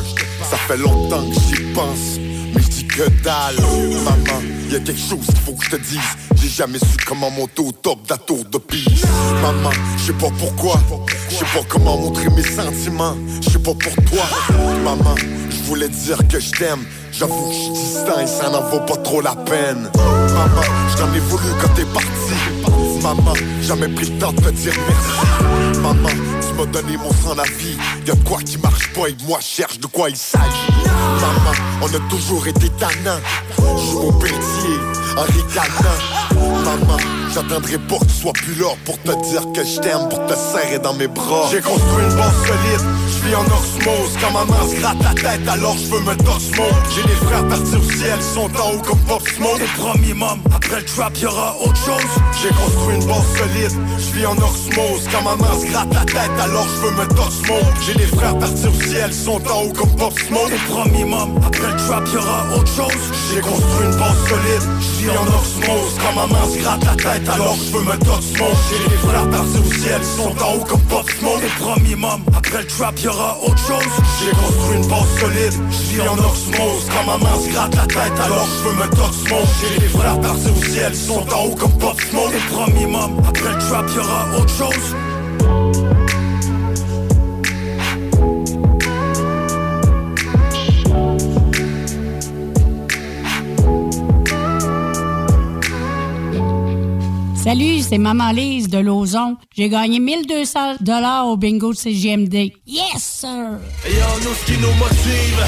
Speaker 41: Ça fait longtemps que j'y pense. Mais je dis que dalle. Maman, y a quelque chose qu'il faut que je te dise. J'ai jamais su comment monter au top la tour de Pise. Maman, je sais pas pourquoi. Je sais pas comment montrer mes sentiments. Je sais pas pour toi. Maman, je voulais dire que je t'aime. J'avoue, je suis distant et ça n'en vaut pas trop la peine. Maman, je t'en ai voulu quand t'es parti. Maman, jamais pris le temps de te dire merci. Maman, m'as donné mon la vie. Y'a de quoi qui marche pas et moi je cherche de quoi il s'agit. Maman, on a toujours été tannants. Joue mon pelletier en ricanant. Maman, j'attendrai pas que tu sois plus là pour te dire que je t'aime, pour te serrer dans mes bras. J'ai construit une base solide, je vis en osmose. Quand maman se gratte la tête, alors je veux me smoke. J'ai des frères partis au ciel, sont en haut comme Pop Smoke.
Speaker 39: Les premiers mômes, après le trap y'aura autre chose
Speaker 41: J'ai construit une base solide, je vis en osmose. Quand maman se gratte la tête, alors je veux me smoke. J'ai des frères partis au ciel, sont en haut comme Pop Smoke.
Speaker 39: Les premiers mômes, après le trap y'aura autre chose
Speaker 41: J'ai construit une base solide, je vis en osmose. Quand maman se gratte la tête, alors je veux me smoke. J'ai des frères au ciel, sont en haut comme Pop Smoke.
Speaker 39: Les premiers mômes, après le trap y'aura autre chose
Speaker 41: J'ai construit une base solide, je vis en osmose. Quand maman se gratte la tête, alors je veux me smoke. J'ai des frères au ciel, sont en haut comme Pop Smoke.
Speaker 39: Les premiers mômes, après le trap y'aura autre chose
Speaker 42: Salut, c'est Maman Lise de Lauson. J'ai gagné 1200 dollars au bingo de CGMD. Yes, sir!
Speaker 43: Et en nous, ce qui nous motive,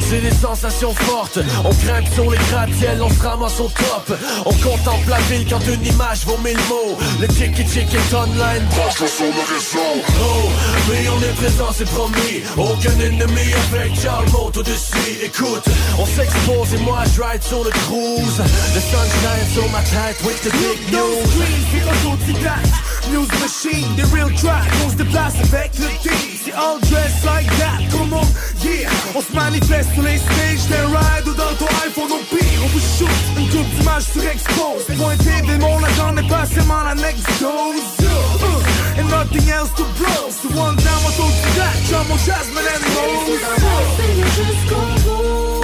Speaker 43: c'est des sensations fortes. On grimpe sur les gratte-ciels, on se ramasse au top. On contemple la ville quand une image vaut mille mots. Le tiki tiki est online, branche sur le réseau. Oh, mais on est présent, c'est promis. Aucun ennemi avec Charles Mote au-dessus. Écoute, on s'expose et moi je ride sur le cruise. Le sunshine sur ma tête with the big news.
Speaker 32: C'est autodidacte News machine, des real tracks On se déplace avec le team C'est all dressed like that, come on, yeah. On se manifeste sur les stages D'un ride ou dans ton iPhone au pire On vous shoot une coupe d'images sur expose. Pointé des mondes, la j'en ai pas seulement la next dose uh, And nothing else to blow. C'est one down, autodidacte J'en mon Jasmine and Rose jusqu'au bout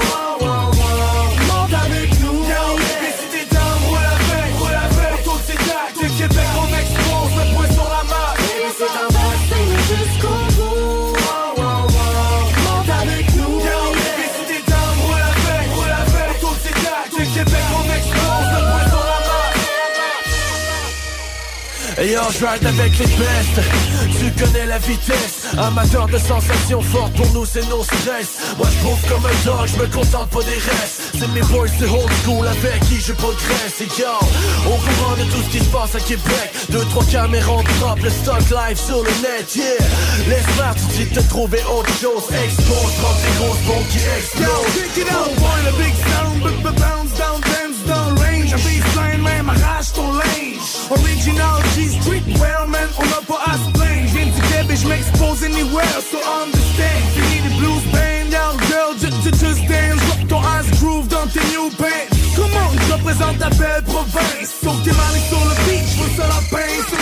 Speaker 43: Je ride avec les bestes. Tu connais la vitesse. Amateur de sensations fortes Pour nous c'est non stress. Moi je comme un dog Je me contente pas des restes. C'est mes boys de old school Avec qui je progresse. Et yo Au courant de tout ce qui se passe à Québec Deux trois caméras en drop Le stock live sur le net Yeah. Laisse-moi de suite te trouver autre chose. Expose Prends tes grosses bombes qui explosent.
Speaker 32: Bounce down, down range. Ton linge. Original G Street, well, man, on n'a pas à se plaindre. J'viens du Québec, j'm'expose anywhere, so understand. Fini les blues band, yo, girl, just, just, just dance. Drop ton ass groove dans tes new pants.
Speaker 44: dans ta belle province Sauf tes maris sur le beach, je veux ça la pince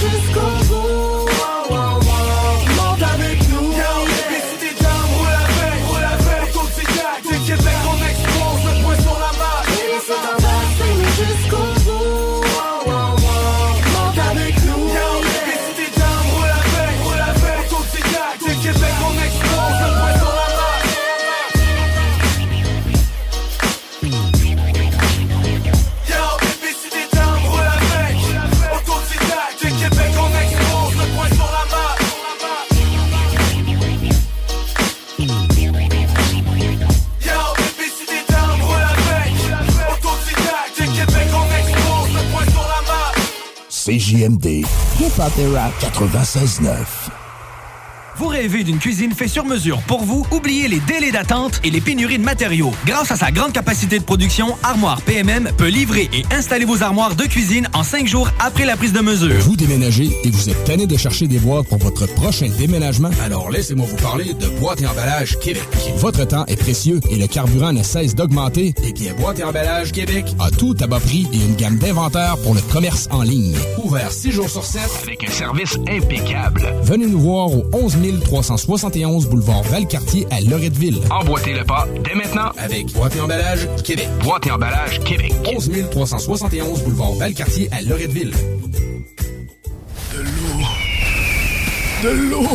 Speaker 44: jusqu'au
Speaker 41: CJMD. Hip Hop et Rap 96.9.
Speaker 6: Vous rêvez d'une cuisine faite sur mesure pour vous? Oubliez les délais d'attente et les pénuries de matériaux. Grâce à sa grande capacité de production, Armoire PMM peut livrer et installer vos armoires de cuisine en cinq jours après la prise de mesure.
Speaker 9: Vous déménagez et vous êtes tanné de chercher des boîtes pour votre prochain déménagement? Alors laissez-moi vous parler de Boîte et Emballage Québec. Votre temps est précieux et le carburant ne cesse d'augmenter. Eh bien, Boîte et Emballage Québec a tout à bas prix et une gamme d'inventaires pour le commerce en ligne. Ouvert 6 jours sur 7 avec un service impeccable. Venez nous voir au 11 371 boulevard Valcartier à Loretteville. Emboîtez le pas dès maintenant avec Boîte et Emballage Québec. Boîte et Emballage Québec. 11 371 boulevard Valcartier à Loretteville.
Speaker 1: De l'eau!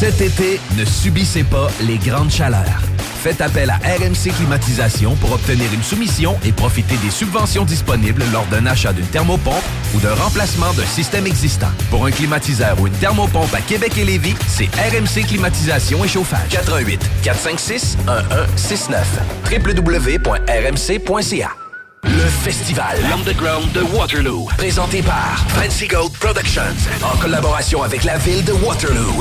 Speaker 1: Cet été, ne subissez pas les grandes chaleurs. Faites appel à RMC Climatisation pour obtenir une soumission et profiter des subventions disponibles lors d'un achat d'une thermopompe ou d'un remplacement d'un système existant. Pour un climatiseur ou une thermopompe à Québec et Lévis, c'est RMC Climatisation et Chauffage. 88 456 1169 www.rmc.ca le festival L'Underground de Waterloo, présenté par Fancy Gold Productions, en collaboration avec la ville de Waterloo.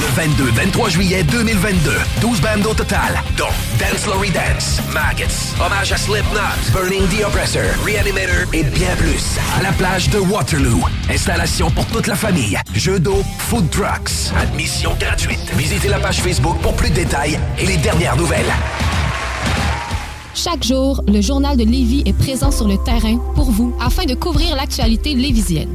Speaker 1: Le 22-23 juillet 2022, 12 bandes au total, dont Dance Lory Dance, Maggots, Hommage à Slipknot, Burning the Oppressor, Reanimator et bien plus. À la plage de Waterloo. Installation pour toute la famille. Jeux d'eau, food trucks. Admission gratuite. Visitez la page Facebook pour plus de détails et les dernières nouvelles.
Speaker 45: Chaque jour, le journal de Lévis est présent sur le terrain pour vous afin de couvrir l'actualité lévisienne.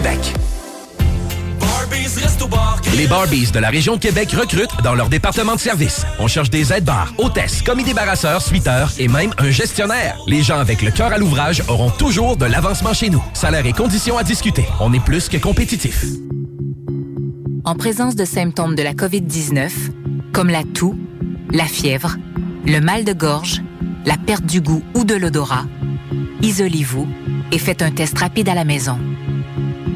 Speaker 1: Les Barbies de la région Québec recrutent dans leur département de service. On cherche des aides-bars, hôtesses, commis débarrasseurs, suiteurs et même un gestionnaire. Les gens avec le cœur à l'ouvrage auront toujours de l'avancement chez nous. Salaire et conditions à discuter. On est plus que compétitif.
Speaker 46: En présence de symptômes de la COVID-19, comme la toux, la fièvre, le mal de gorge, la perte du goût ou de l'odorat, isolez-vous et faites un test rapide à la maison.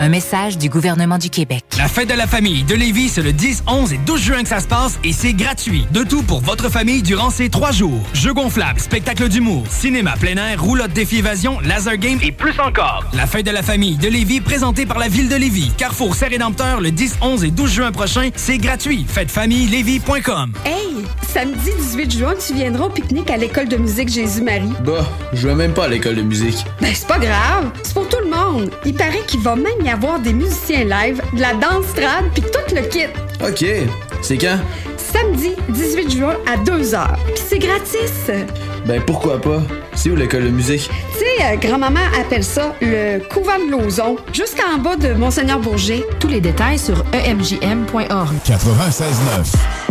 Speaker 46: Un message du gouvernement du Québec.
Speaker 6: La fête de la famille de Lévis, c'est le 10, 11 et 12 juin que ça se passe et c'est gratuit. De tout pour votre famille durant ces trois jours. Jeux gonflables, spectacle d'humour, cinéma plein air, roulotte défi évasion, laser game et plus encore. La fête de la famille de Lévis, présentée par la ville de Lévis. Carrefour Saint-Rédempteur, le 10, 11 et 12 juin prochain, c'est gratuit. Fêtefamillelévis.com.
Speaker 31: Hey, samedi 18 juin, tu viendras au pique-nique à l'école de musique Jésus-Marie.
Speaker 32: Bah, je vais même pas à l'école de musique.
Speaker 31: Ben, c'est pas grave, c'est pour tout le monde. Il paraît qu'il va même y avoir des musiciens live, de la danse trad, puis tout le kit.
Speaker 32: OK. C'est quand?
Speaker 31: Samedi 18 juin à 2h. Puis c'est gratis.
Speaker 32: Ben pourquoi pas? C'est où l'école de musique?
Speaker 31: Tu sais, euh, grand-maman appelle ça le couvent de Lauson, jusqu'en bas de Monseigneur Bourget.
Speaker 47: Tous les détails sur emjm.org.
Speaker 48: 96.9.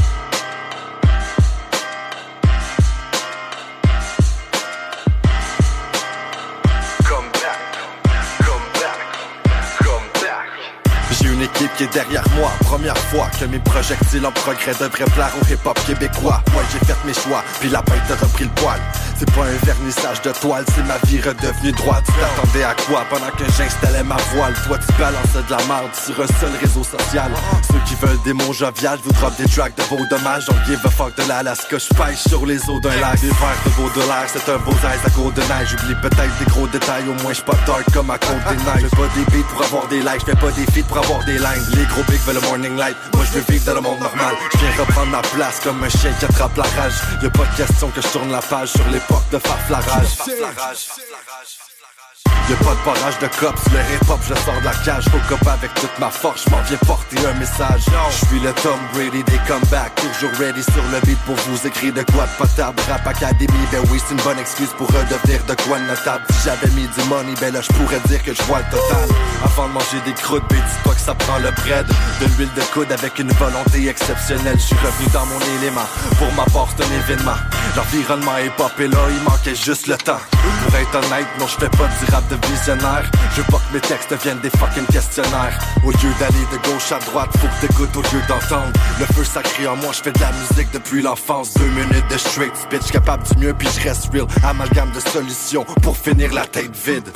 Speaker 15: que mes projectiles en progrès devraient plaire au hip-hop québécois. Moi j'ai fait mes choix, puis la bête a repris le poil. C'est pas un vernissage de toile, c'est ma vie redevenue droite. Tu t'attendais à quoi pendant que j'installais ma voile? Toi tu balances de la merde sur un seul réseau social. Ceux qui veulent des mots joviales, vous drop des tracks de vos dommages. On give a fuck de l'Alaska, je pêche sur les eaux d'un lac. Des verres de vos dollars, c'est un beau aise à court de neige. J'oublie peut-être des gros détails, au moins je pas dark comme à côte des neiges. J'fais pas des beats pour avoir des likes, j'fais pas des feats pour avoir des lines. Les gros bigs veulent le morning light, moi je veux vivre dans le monde normal. Je viens reprendre ma place comme un chien qui attrape la rage. Y'a pas de question que je tourne la page sur l'époque de farflarage. Y'a pas de barrage de cops, le hip-hop je sors de la cage Faut cop avec toute ma force, j'm'en viens porter un message. Je suis le Tom Brady des comebacks Toujours ready sur le beat pour vous écrire de quoi de potable Rap Academy, ben oui c'est une bonne excuse pour redevenir de quoi de notable. Si j'avais mis du money, ben là je pourrais dire que je vois le total. Avant de manger des croûtes, ben dis-toi que ça prend le bread. De l'huile de coude avec une volonté exceptionnelle Je suis revenu dans mon élément, pour ma part c'est un événement. L'environnement est pop et là il manquait juste le temps. Pour être honnête, non je fais pas du de visionnaire. Je veux pas que mes textes deviennent des fucking questionnaires. Au lieu d'aller de gauche à droite, faut que t'écoutes au lieu d'entendre. Le feu sacré en moi, je fais de la musique depuis l'enfance. Deux minutes de straight speech, capable du mieux puis je reste real. Amalgame de solutions pour finir la tête vide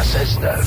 Speaker 41: 96.9.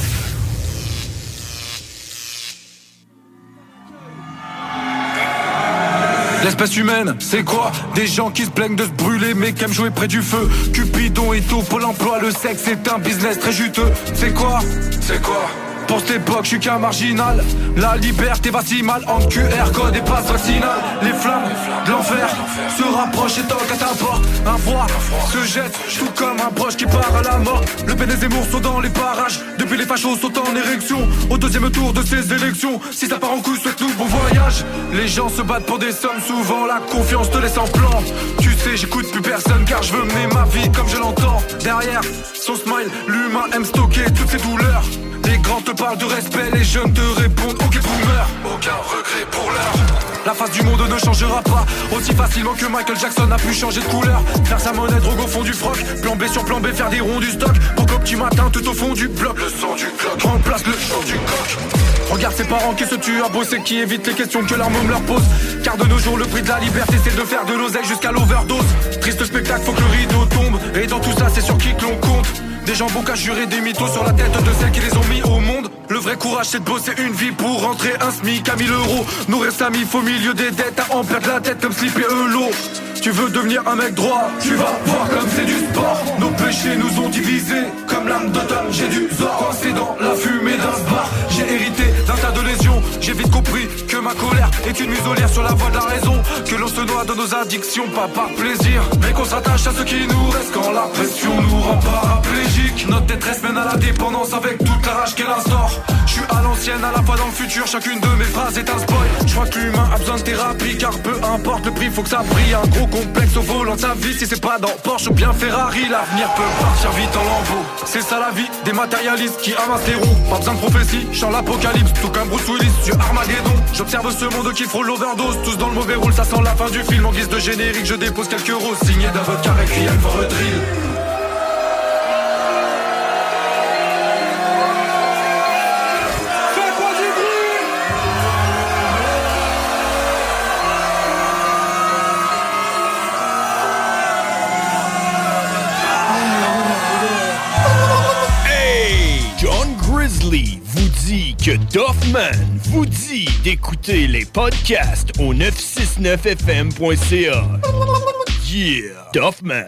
Speaker 49: L'espèce humaine, c'est quoi? Des gens qui se plaignent de se brûler mais qui aiment jouer près du feu. Cupidon et tout, Pôle emploi, le sexe est un business très juteux. C'est quoi? C'est quoi? Pour cette époque, je suis qu'un marginal. La liberté va si mal en QR code et passe vaccinal. Les flammes de l'enfer se rapprochent et tant qu'à ta porte. Un froid se jette, tout comme un proche qui part à la mort. Le et Zemmour sont dans les parages. Depuis les fachos sont en érection. Au deuxième tour de ces élections, si ça part en couille, souhaite-nous bon voyage. Les gens se battent pour des sommes, souvent la confiance te laisse en plan. Tu sais, j'écoute plus personne car je veux mener ma vie comme je l'entends. Derrière son smile, l'humain aime stocker toutes ses douleurs. Les grands te parlent de respect, les jeunes te répondent Ok boomer, aucun regret pour l'heure. La face du monde ne changera pas. Aussi facilement que Michael Jackson a pu changer de couleur. Faire sa monnaie, drogue au fond du froc. Plan B sur plan B, faire des ronds du stock. Pour qu'au petit matin, tout au fond du bloc. Le son du clock remplace le chant du coq. Regarde ses parents qui se tuent à bosser Qui évitent les questions que leur môme leur pose. Car de nos jours, le prix de la liberté C'est de faire de l'oseille jusqu'à l'overdose. Triste spectacle, faut que le rideau tombe. Et dans tout ça, c'est sur qui que l'on compte des gens qu'à jurer des mythos sur la tête de celles qui les ont mis au monde. Le vrai courage c'est de bosser une vie pour rentrer un SMIC à 1000 euros. Nourrir sa mif au milieu des dettes à en perdre la tête comme slip et Eulot. Tu veux devenir un mec droit, tu vas voir comme c'est du sport. Nos péchés nous ont divisés l'âme d'automne. J'ai du zor coincé dans la fumée d'un bar. J'ai hérité d'un tas de lésions. J'ai vite compris que ma colère est une muselière sur la voie de la raison. Que l'on se noie de nos addictions, pas par plaisir, mais qu'on s'attache à ce qui nous reste quand la pression nous rend paraplégique. Notre détresse mène à la dépendance avec toute la rage qu'elle instaure. Je suis à l'ancienne, à la fois dans le futur. Chacune de mes phrases est un spoil. Je crois que l'humain a besoin de thérapie, car peu importe le prix, faut que ça brille. Un gros complexe au volant de sa vie. Si c'est pas dans Porsche ou bien Ferrari, l'avenir peut partir vite en lambeaux. C'est ça la vie des matérialistes qui amassent les roues. Pas besoin de prophétie, chant l'apocalypse, tout comme Bruce Willis sur Armageddon. J'observe ce monde qui frôle l'overdose, tous dans le mauvais rôle, ça sent la fin du film. En guise de générique, je dépose quelques roses, signé d'un vodka requiem for a drill.
Speaker 50: Que Doffman vous dit d'écouter les podcasts au 969fm.ca. Yeah, Doffman.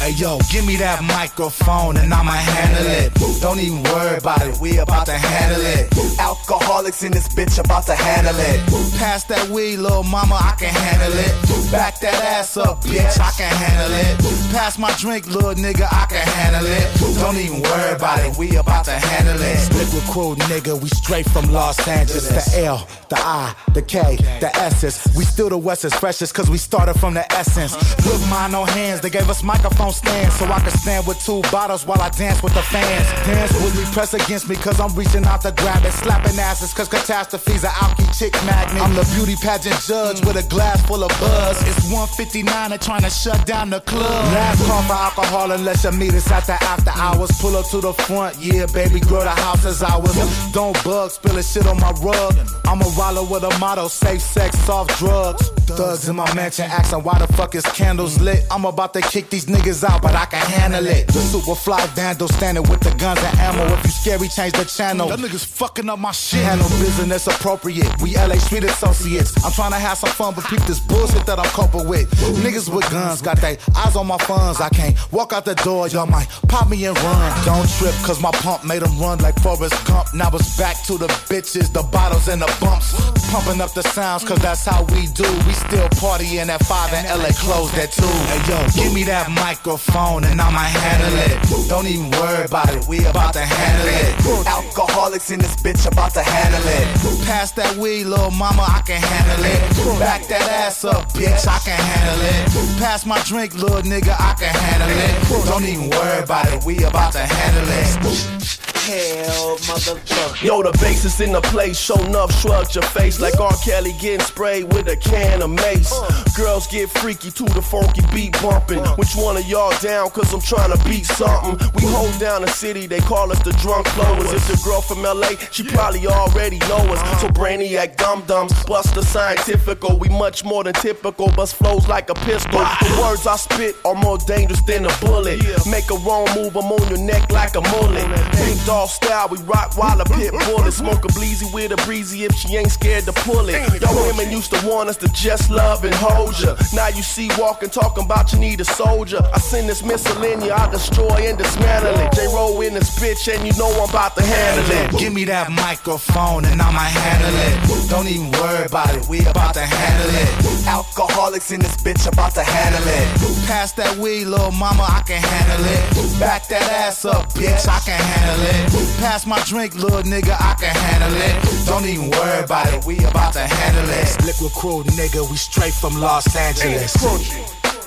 Speaker 15: Hey yo, give me that microphone and I'ma handle it. Don't even worry about it, we about to handle it. Alcoholics in this bitch about to handle it. Pass that weed, little mama, I can handle it. Back that ass up, bitch, I can handle it. Pass my drink, little nigga, I can handle it. Don't even worry about it, we about to handle it. Liquid crew, nigga, we straight from Los Angeles. The L, the I, the K, the S's. We still the West's freshest, cause we started from the essence. Look, mine, no hands, they gave us microphones stand so I can stand with two bottles while I dance with the fans. Dance with me, press against me, cause I'm reaching out to grab it. Slapping asses, cause catastrophes are alky chick magnet. I'm the beauty pageant judge with a glass full of buzz. It's 159 and trying to shut down the club. Last call for alcohol unless you meet us at the after hours. Pull up to the front, yeah, baby girl, the house is ours. Don't bug, spilling shit on my rug. I'm a roller with a motto, safe sex, soft drugs. Thugs in my mansion asking why the fuck is candles lit. I'm about to kick these niggas out, but I can handle it. The super fly vandal standing with the guns and ammo. If you scary, change the channel. That niggas fucking up my shit. Handle business appropriate. We LA street associates. I'm trying to have some fun, but peep this bullshit that I'm coping with. Niggas with guns got they eyes on my funds. I can't walk out the door, y'all might pop me and run. Don't trip, cause my pump made them run like Forrest Gump. Now it's back to the bitches, the bottles and the bumps. Pumping up the sounds, cause that's how we do. We still partying at 5 and LA closed at 2. Hey yo, give me that microphone and I'ma handle it. Don't even worry about it, we about to handle it. Alcoholics in this bitch about to handle it. Pass that weed, little mama, I can handle it. Back that ass up, bitch, I can handle it. Pass my drink, little nigga, I can handle it. Don't even worry about it, we about to handle it.
Speaker 51: Hell, motherfucker. Yo, the bass is in the place. Show enough, shrugged your face like R. Kelly getting sprayed with a can of mace. Uh. Girls get freaky to the funky beat bumping. Which one of y'all down? Cause I'm trying to beat something. We hold down the city, they call us the drunk blowers. If the girl from LA, she probably already know us. So brainiac dum dums, bust the scientifical. We much more than typical, bust flows like a pistol. The words I spit are more dangerous than a bullet. Make a wrong move, I'm on your neck like a mullet. Big dog style, we rock while a pit bull it. Smoke a bleezy with a breezy if she ain't scared to pull it. Y'all women used to want us to just love and hold ya. Now you see walking, talking about you need a soldier. I send this miscellaneous, I destroy and dismantle it. J roll in this bitch, and you know I'm about to handle it.
Speaker 15: Give me that microphone and I'ma handle it. Don't even worry about it, we about to handle it. Alcoholics in this bitch about to handle it. Pass that weed, little mama, I can handle it. Back that ass up, bitch, I can handle it. Pass my drink, little nigga, I can handle it. Don't even worry about it, we about to handle it. Liquid crew, nigga, we straight from Los Angeles.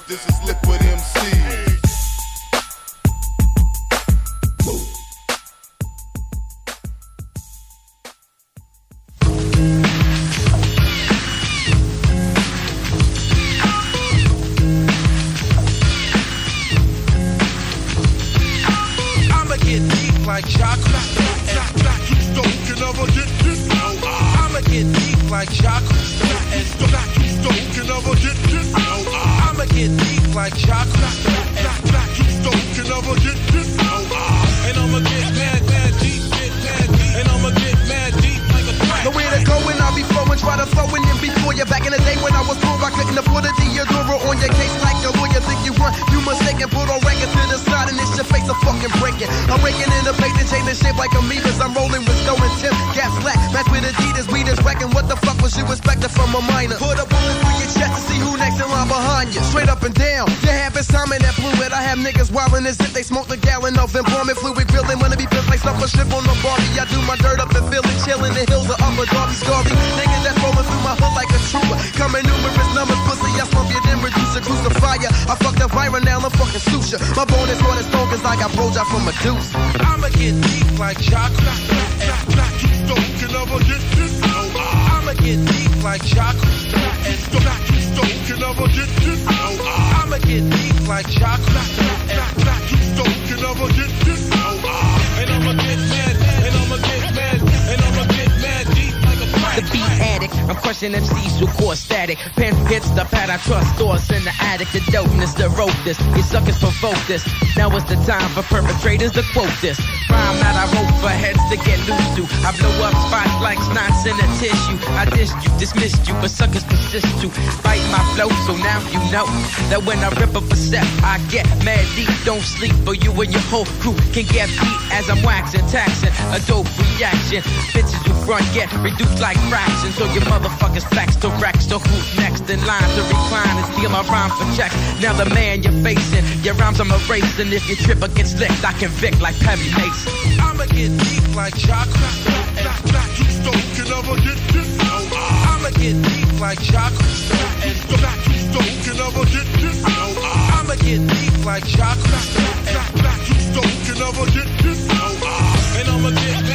Speaker 52: This is Liquid MC.
Speaker 53: Like Jacques. You stone can never get this. I'ma get deep like Jacques. You stone can never get this. And I'ma get mad, mad deep, get mad deep. And I'ma get mad deep like a crack.
Speaker 14: Nowhere to go when I be flowing, try to it in before you. Back in the day when I was poor, I couldn't afford a Deodora on your case like a lawyer. Think you run, you mistaken. Put on record to the side your face a fucking breaking. I'm raking in the paint and changing shit like amoebas. I'm rolling with Stowe and Tim, gas black. Match with Adidas, we just wrecking. What the fuck was you expecting from a minor? Put a bullet through your chest to see who next in line behind you. Straight up and down, your habits time in that fluid. I have niggas wildin' as if they smoked a gallon of employment fluid. Grilling, wanna be pissed like a strip on the Barbie. I do my dirt up and feel it, chillin' the hills of upper Darby Scarby. Niggas that's rollin' through my hood like a trooper. Coming numerous numbers, pussy, I slump you, then reduce a crucify ya. I fucked up Byron, now I'm fucking suture. My bone is what it's stone, cause I got Brojack from Medusa.
Speaker 53: I'ma get deep like stone can never get this. I'ma get deep like stone can never get this. I'ma get deep like stone can never get this. And I'ma get
Speaker 54: The beat addict, I'm crushing MCs with core static. Pen hits the pad, I trust stores in the attic. The dopeness the wrote this, you suckers provoke this. Now it's the time for perpetrators to quote this.
Speaker 10: Rhyme that I wrote for heads to get loose to. I blow up spots like knots in a tissue. I dissed you, dismissed you, but suckers persist to fight my flow. So now you know that when I rip up a step, I get mad deep. Don't sleep, or you and your whole crew can get beat as I'm waxing, taxing. A dope reaction. Bitches who front get reduced like fractions. So your motherfuckers flex to Rex. So who's next in line to recline and steal my rhyme for checks? Now the man you're facing, your rhymes I'm erasing. If you trip or get I convict like Perry Mason.
Speaker 55: I'ma get deep like black you stone can never get this. I'ma get deep like black you stone can never get this. I'ma get deep like black you stone can never get this. And I'ma get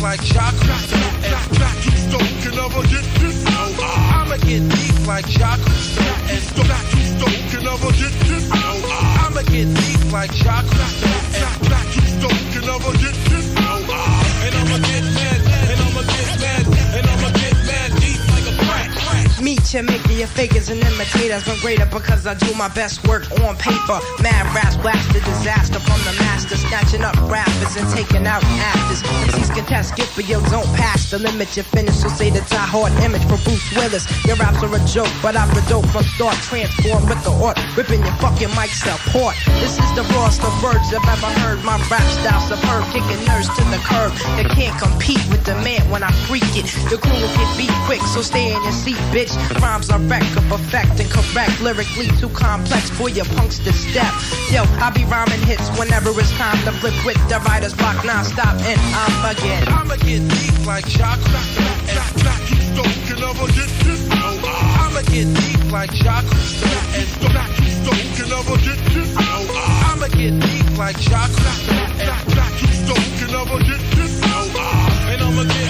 Speaker 55: get deep like chocolate. And black you stone can never get this. No, I'ma get deep like chocolate. And black you stone can never get this. No, I'ma get deep like chocolate. You,
Speaker 10: making your fakers and imitators. I'm greater because I do my best work on paper. Mad raps blast the disaster from the master. Snatching up rappers and taking out actors. Can test, skip, but you don't pass the limit. You finish, so say the tie hard image for Bruce Willis. Your raps are a joke, but I'm the dope from start. Transform with the art, ripping your fucking mic support. This is the rawest of words I've ever heard. My rap style superb, kicking nerves to the curb. They can't compete with the man when I freak it. The crew will get beat quick, so stay in your seat, bitch. Rhymes are wreck of effect and correct. Lyrically too complex for your punks to step. Yo, I be rhyming hits whenever it's time to flip with the writer's block non-stop and I'm again.
Speaker 55: I'ma get deep like chocolate. And black you can never get this. No, I'ma get deep like chocolate. And black you can never get this. No, I'ma get deep like chocolate. And black you can never get this. No, and I'ma get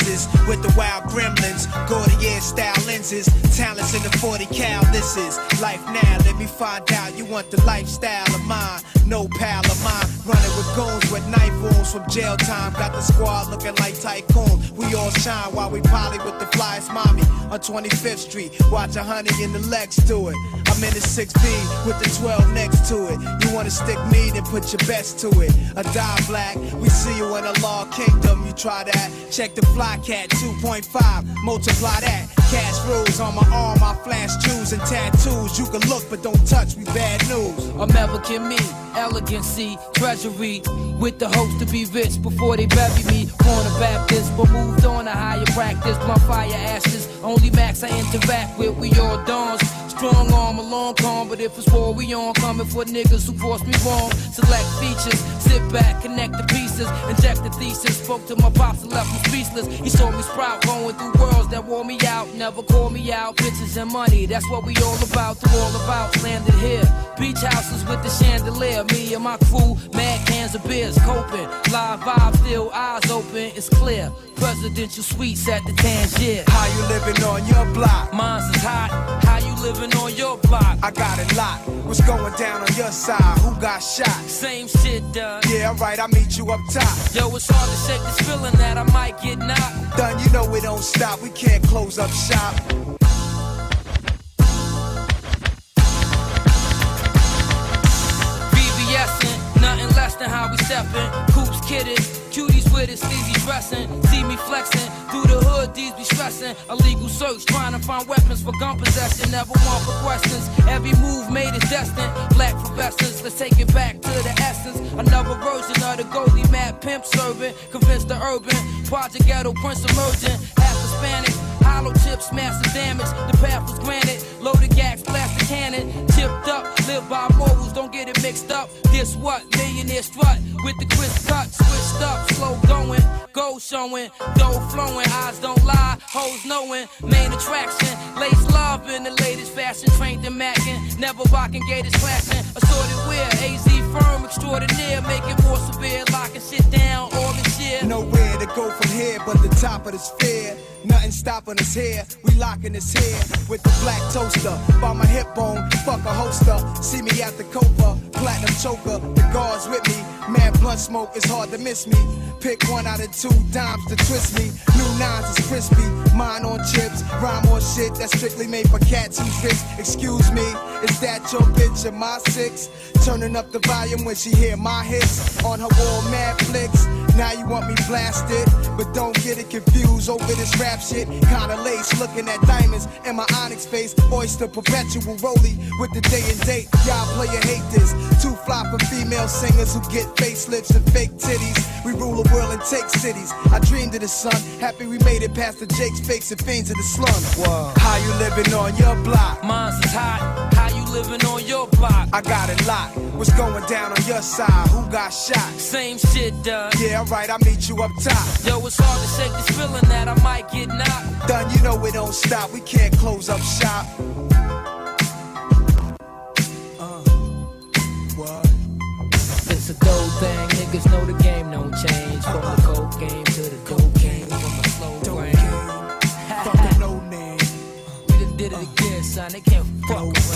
Speaker 14: With the wild gremlins, Gordier style lenses, talents in the 40 cal. This is life now. Let me find out you want the lifestyle of mine. No pal of mine, running with goons with knife wounds from jail time. Got the squad looking like tycoon. We all shine while we poly with the flyest mommy on 25th Street. Watch a honey in the Lex do it. I'm in the 6B with the 12 next to it. You wanna stick me, then put your best to it. A die black, we see you in a law kingdom. You try that, check the fly cat 2.5, multiply that. Cash rules on my arm, I flash jewels and tattoos. You can look, but don't touch me, bad news.
Speaker 56: American me, elegancy, treasury, with the hopes to be rich before they bury me. Born a Baptist, but moved on to higher practice. My fire ashes, only max I interact with. We all dawns. Strong arm, a long con, but if it's war, we on. Coming for niggas who force me wrong. Select features, sit back, connect the pieces, inject the thesis. Spoke to my pops and left me speechless. He saw me sprout, going through worlds that wore me out. Never call me out, bitches and money, that's what we all about. Through all about, landed here. Beach houses with the chandelier. Me and my crew, mad cans of beers, coping. Live vibe, still eyes open, it's clear. Presidential suites at the Tangier.
Speaker 14: How you living on your block?
Speaker 56: Mine's is hot. How you living on your block?
Speaker 14: I got it locked. What's going down on your side? Who got shot?
Speaker 56: Same shit, done.
Speaker 14: Yeah, alright, I'll meet you up top.
Speaker 56: Yo, it's hard to shake this feeling that I might get knocked.
Speaker 14: Done, you know we don't stop. We can't close up shop.
Speaker 56: Than how we steppin'. Coops kidded, cuties with it, sleazy dressin'. See me flexin', through the hood, these be stressin'. Illegal search, trying to find weapons for gun possession. Never one for questions. Every move made is destined. Black professors, let's take it back to the essence. Another version of the Goldie Mad Pimp servant. Convinced the urban, Project Ghetto Prince emerging. Half Hispanic, Hollow tips, massive damage. The path was granted. Loaded gas, plastic cannon. Tipped up, live by morals, don't get it mixed up. This what? Millionaire strut with the crisp cut. Switched up, slow going. Gold showing, dough flowing. Eyes don't lie, hoes knowing. Main attraction. Lace love in the latest fashion. Trained in macking. Never rocking gators clashing. Assorted wear. AZ firm extraordinaire. Make it more severe. Lock and sit down. All the shit.
Speaker 14: Nowhere to go from here but the top of the sphere. Nothing stopping us here. We locking us here with the black toaster by my hip bone. Fuck a holster. See me at the Copa, platinum choker. The guards with me. Man, blunt smoke is hard to miss me. Pick one out of two dimes to twist me. New nines is crispy. Mine on chips. Rhyme on shit that's strictly made for cats and tricks. Excuse me, is that your bitch in my six? Turning up the volume when she hear my hits on her wall, mad flicks. Now you want me blasted, but don't get it confused over this rap shit. Kinda lace, looking at diamonds in my onyx face. Oyster perpetual rolly with the day and date. Y'all player hate this. Too fly for female singers who get facelifts and fake titties. We rule the world and take cities. I dreamed of the sun, happy we made it past the Jakes, fakes, and fiends of the slum. How you living on your block?
Speaker 56: Mine's is hot. How you living on your block?
Speaker 14: I got it locked. What's going down on your side? Who got shot?
Speaker 56: Same shit, done.
Speaker 14: Yeah, alright, I'll meet you up top.
Speaker 56: Yo, it's hard to shake this feeling that I might get knocked.
Speaker 14: Done, you know we don't stop. We can't close up shop. Uh, what?
Speaker 56: It's a dope thing, niggas know the game don't change. From the coke game to the dope game, from the slow brain.
Speaker 14: Fucking no name.
Speaker 56: We done did it again, son. They can't fuck with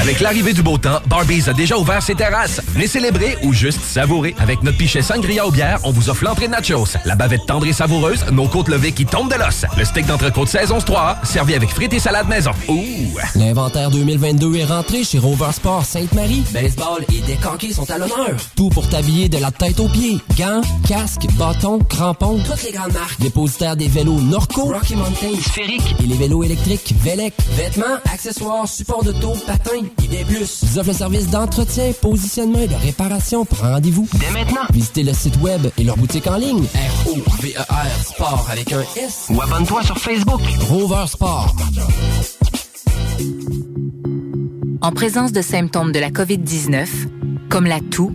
Speaker 1: Avec l'arrivée du beau temps, Barbies a déjà ouvert ses terrasses. Venez célébrer ou juste savourer. Avec notre pichet sangria aux bières, on vous offre l'entrée de nachos, la bavette tendre et savoureuse, nos côtes levées qui tombent de l'os, le steak d'entrecôte saison 3 servi avec frites et salade maison. Ouh!
Speaker 5: L'inventaire 2022 est rentré chez Rover Sport Sainte-Marie. Baseball et décanqués sont à l'honneur. Tout pour t'habiller de la tête aux pieds. Gants, casques, bâtons, crampons. Toutes les grandes marques. Dépositaire des vélos Norco, Rocky Mountain, Sphérique et les vélos électriques Velec. Vêtements, accessoires, supports de taux, patins et des plus. Ils offrent le service d'entretien, positionnement et de réparation. Prends rendez-vous. Dès maintenant. Visitez le site web et leur boutique en ligne. R-O-V-E-R Sport avec un S. Ou abonne-toi sur Facebook. Rover Sport.
Speaker 46: En présence de symptômes de la COVID-19, comme la toux,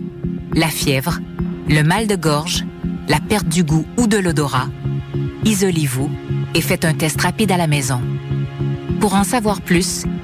Speaker 46: la fièvre, le mal de gorge, la perte du goût ou de l'odorat, isolez-vous et faites un test rapide à la maison. Pour en savoir plus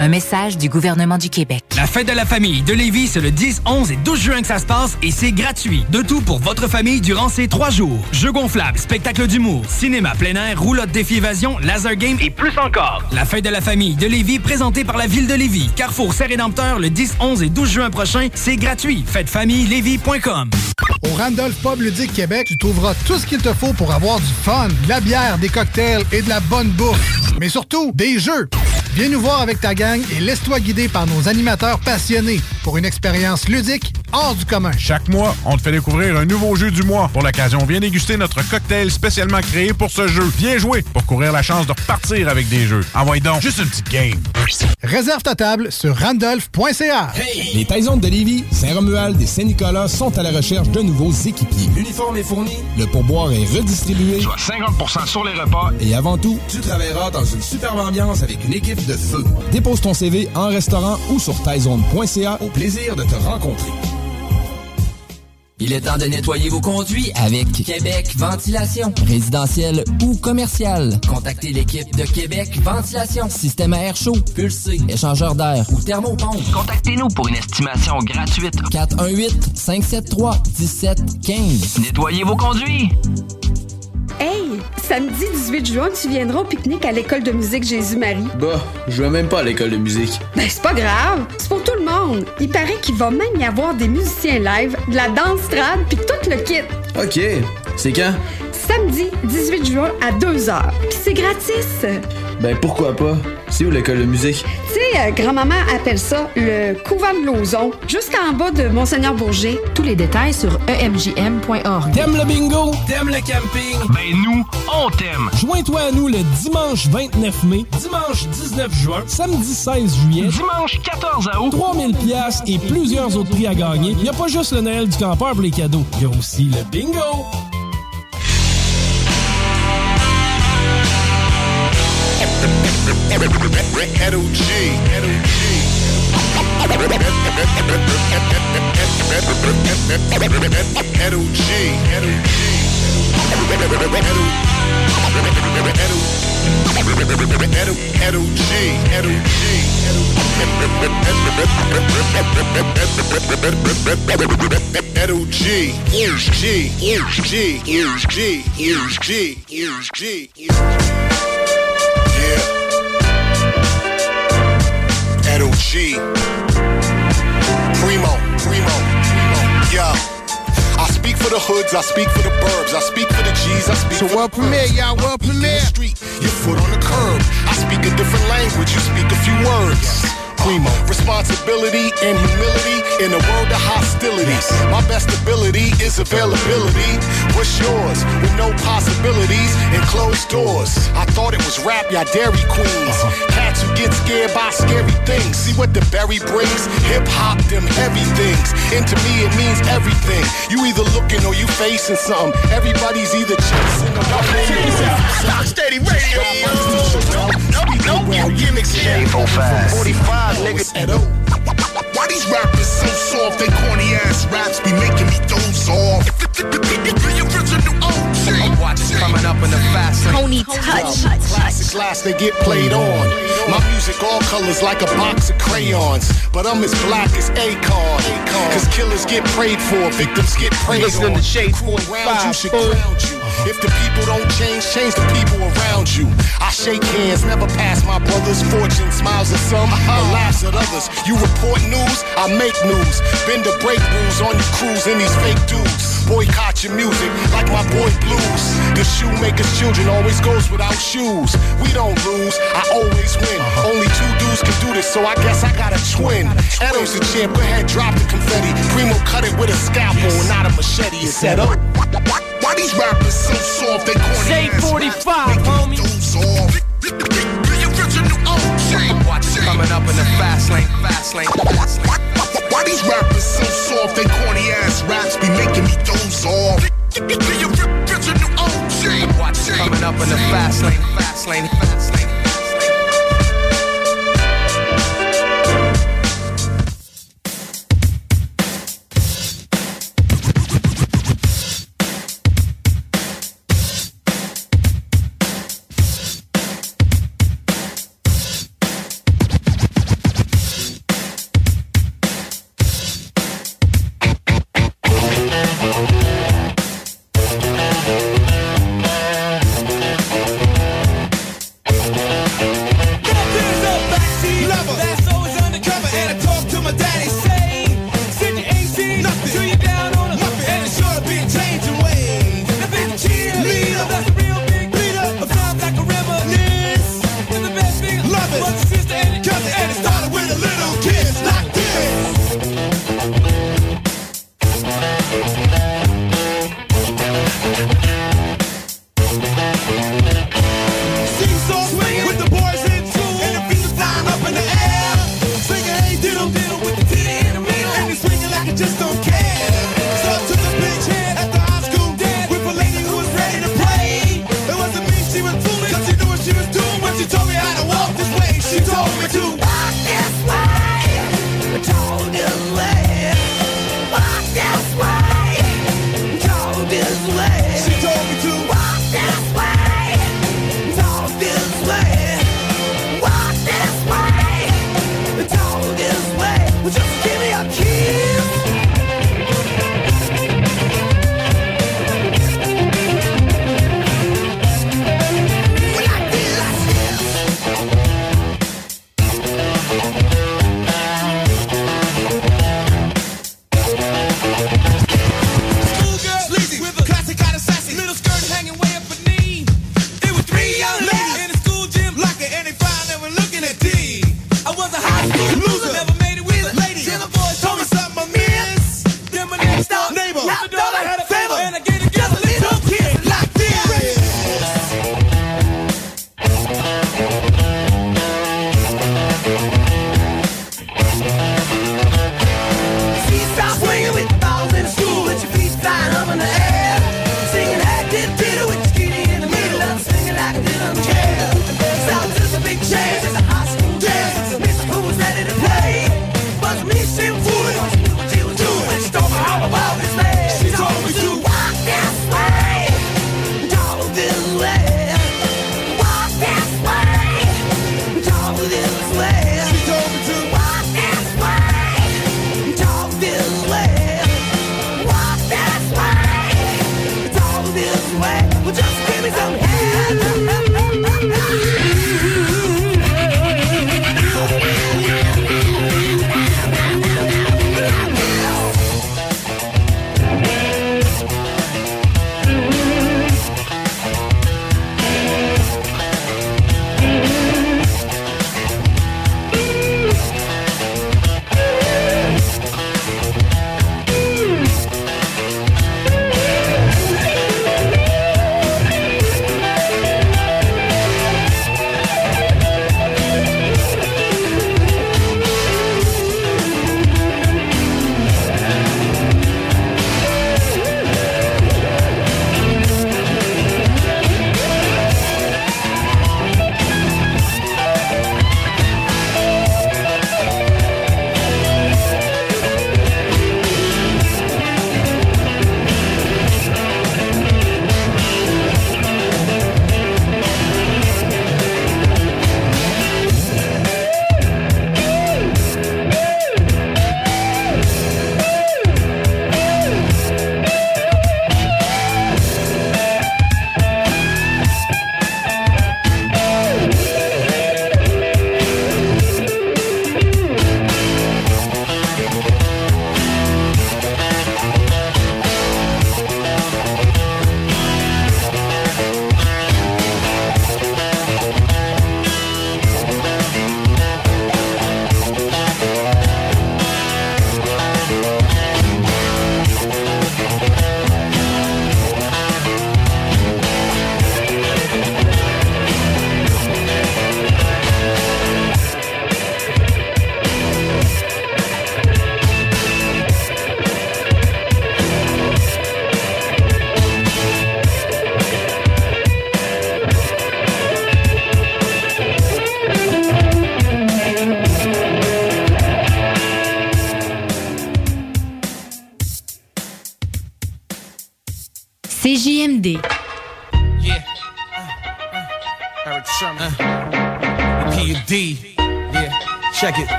Speaker 46: Un message du gouvernement du Québec.
Speaker 6: La fête de la famille de Lévis, c'est le 10, 11 et 12 juin que ça se passe et c'est gratuit. De tout pour votre famille durant ces trois jours. Jeux gonflables, spectacle d'humour, cinéma plein air, roulotte défi évasion, laser game et plus encore. La fête de la famille de Lévis, présentée par la ville de Lévis. Carrefour Saint-Rédempteur le 10, 11 et 12 juin prochain, c'est gratuit. Fêtefamillelévis.com.
Speaker 7: Au Randolph Pub Ludique Québec, tu trouveras tout ce qu'il te faut pour avoir du fun, de la bière, des cocktails et de la bonne bouffe. Mais surtout, des jeux. Viens nous voir avec ta gang et laisse-toi guider par nos animateurs passionnés pour une expérience ludique hors du commun.
Speaker 8: Chaque mois, on te fait découvrir un nouveau jeu du mois. Pour l'occasion, viens déguster notre cocktail spécialement créé pour ce jeu. Viens jouer pour courir la chance de repartir avec des jeux. Envoie donc juste une petite game.
Speaker 7: Réserve ta table sur randolph.ca.
Speaker 9: Les Taisons de Lévis, Saint-Romuald et Saint-Nicolas sont à la recherche de nouveaux équipiers. L'uniforme est fourni, le pourboire est redistribué.
Speaker 29: Soit 50% sur les repas.
Speaker 9: Et avant tout, tu travailleras dans une superbe ambiance avec une équipe de feu. Dépose ton CV en restaurant ou sur taizone.ca au plaisir de te rencontrer.
Speaker 5: Il est temps de nettoyer vos conduits avec Québec Ventilation. Résidentiel ou commercial. Contactez l'équipe de Québec Ventilation. Système à air chaud, pulsé, échangeur d'air ou thermopompe.
Speaker 29: Contactez-nous pour une estimation gratuite.
Speaker 5: 418-573-1715.
Speaker 29: Nettoyez vos conduits.
Speaker 31: Hey, samedi 18 juin, tu viendras au pique-nique à l'école de musique Jésus-Marie.
Speaker 37: Bah, je vais même pas à l'école de musique.
Speaker 31: Ben, c'est pas grave, c'est pour tout le monde. Il paraît qu'il va même y avoir des musiciens live, de la danse trad, puis tout le kit.
Speaker 37: Ok, c'est quand?
Speaker 31: Samedi 18 juin à 2h. Puis c'est gratis.
Speaker 37: Ben pourquoi pas? C'est où l'école de musique?
Speaker 31: Tu sais, euh, grand-maman appelle ça le couvent de Lauson, juste en bas de Monseigneur Bourget.
Speaker 47: Tous les détails sur emjm.org.
Speaker 57: T'aimes le bingo?
Speaker 29: T'aimes le camping? Ben nous, on t'aime.
Speaker 57: Joins-toi à nous le dimanche 29 mai, dimanche 19 juin, samedi 16 juillet,
Speaker 29: dimanche 14 août,
Speaker 57: 3000 pièces et plusieurs autres prix à gagner. Il n'y a pas juste le Noël du campeur pour les cadeaux, il y a aussi le bingo.
Speaker 11: Edo G. Edo G. Edo G. Edo Edo G. Ears G. Ears G. Ears G. Ears G. Ears G. Yeah. Edo G. Primo. Primo. Primo. Yeah. I speak for the hoods, I speak for the burbs, I speak for the G's, I speak
Speaker 58: So
Speaker 11: for
Speaker 58: world
Speaker 11: the
Speaker 58: premiere, y'all, world
Speaker 11: I speak the
Speaker 58: premiere.
Speaker 11: Street, your foot on the curb. I speak a different language, you speak a few words. Primo. Responsibility and humility in a world of hostility. My best ability is availability. What's yours? With no possibilities and closed doors. I thought it was rap, y'all dairy queens. Get scared by scary things. See what the berry brings? Hip hop, them heavy things. And to me, it means everything. You either looking or you facing something. Everybody's either chasing or
Speaker 35: Stock steady radio. No, no, no gimmicks here. 45, nigga.
Speaker 11: Why these rappers so soft? They corny ass raps be making me doze off. The original OG.
Speaker 37: Watch it coming up in the fast lane.
Speaker 11: Tony Touch. Classics last, they get played on. My music all colors like a box of crayons. But I'm as black as Akon. Cause killers get prayed for, victims get preyed
Speaker 37: Listening
Speaker 11: on.
Speaker 37: to Shade
Speaker 11: Crew around you
Speaker 37: 45,
Speaker 11: should
Speaker 37: fool.
Speaker 11: If the people don't change, change the people around you. I shake hands, never pass my brother's fortune. Smiles at some, and uh-huh. laughs at others. You report news, I make news. Bend the break rules on your crews and these fake dudes. Boycott your music like my boy Blues. The shoemaker's children always goes without shoes. We don't lose, I always win. Uh-huh. Only two dudes can do this, so I guess I got a twin. Edo's the champ, go ahead, drop the confetti. Primo cut it with a scalpel and not a machete. It's set up. Why these rappers so soft? They corny
Speaker 29: Say
Speaker 11: ass
Speaker 29: 45, homie.
Speaker 11: The original OG.
Speaker 37: Watch it coming up in the fast lane. Fast lane. Fast lane.
Speaker 11: Why these rappers so soft? They corny ass raps be making me doze off. The original OG.
Speaker 37: Watch it coming up in the fast lane. Fast lane. Fast lane.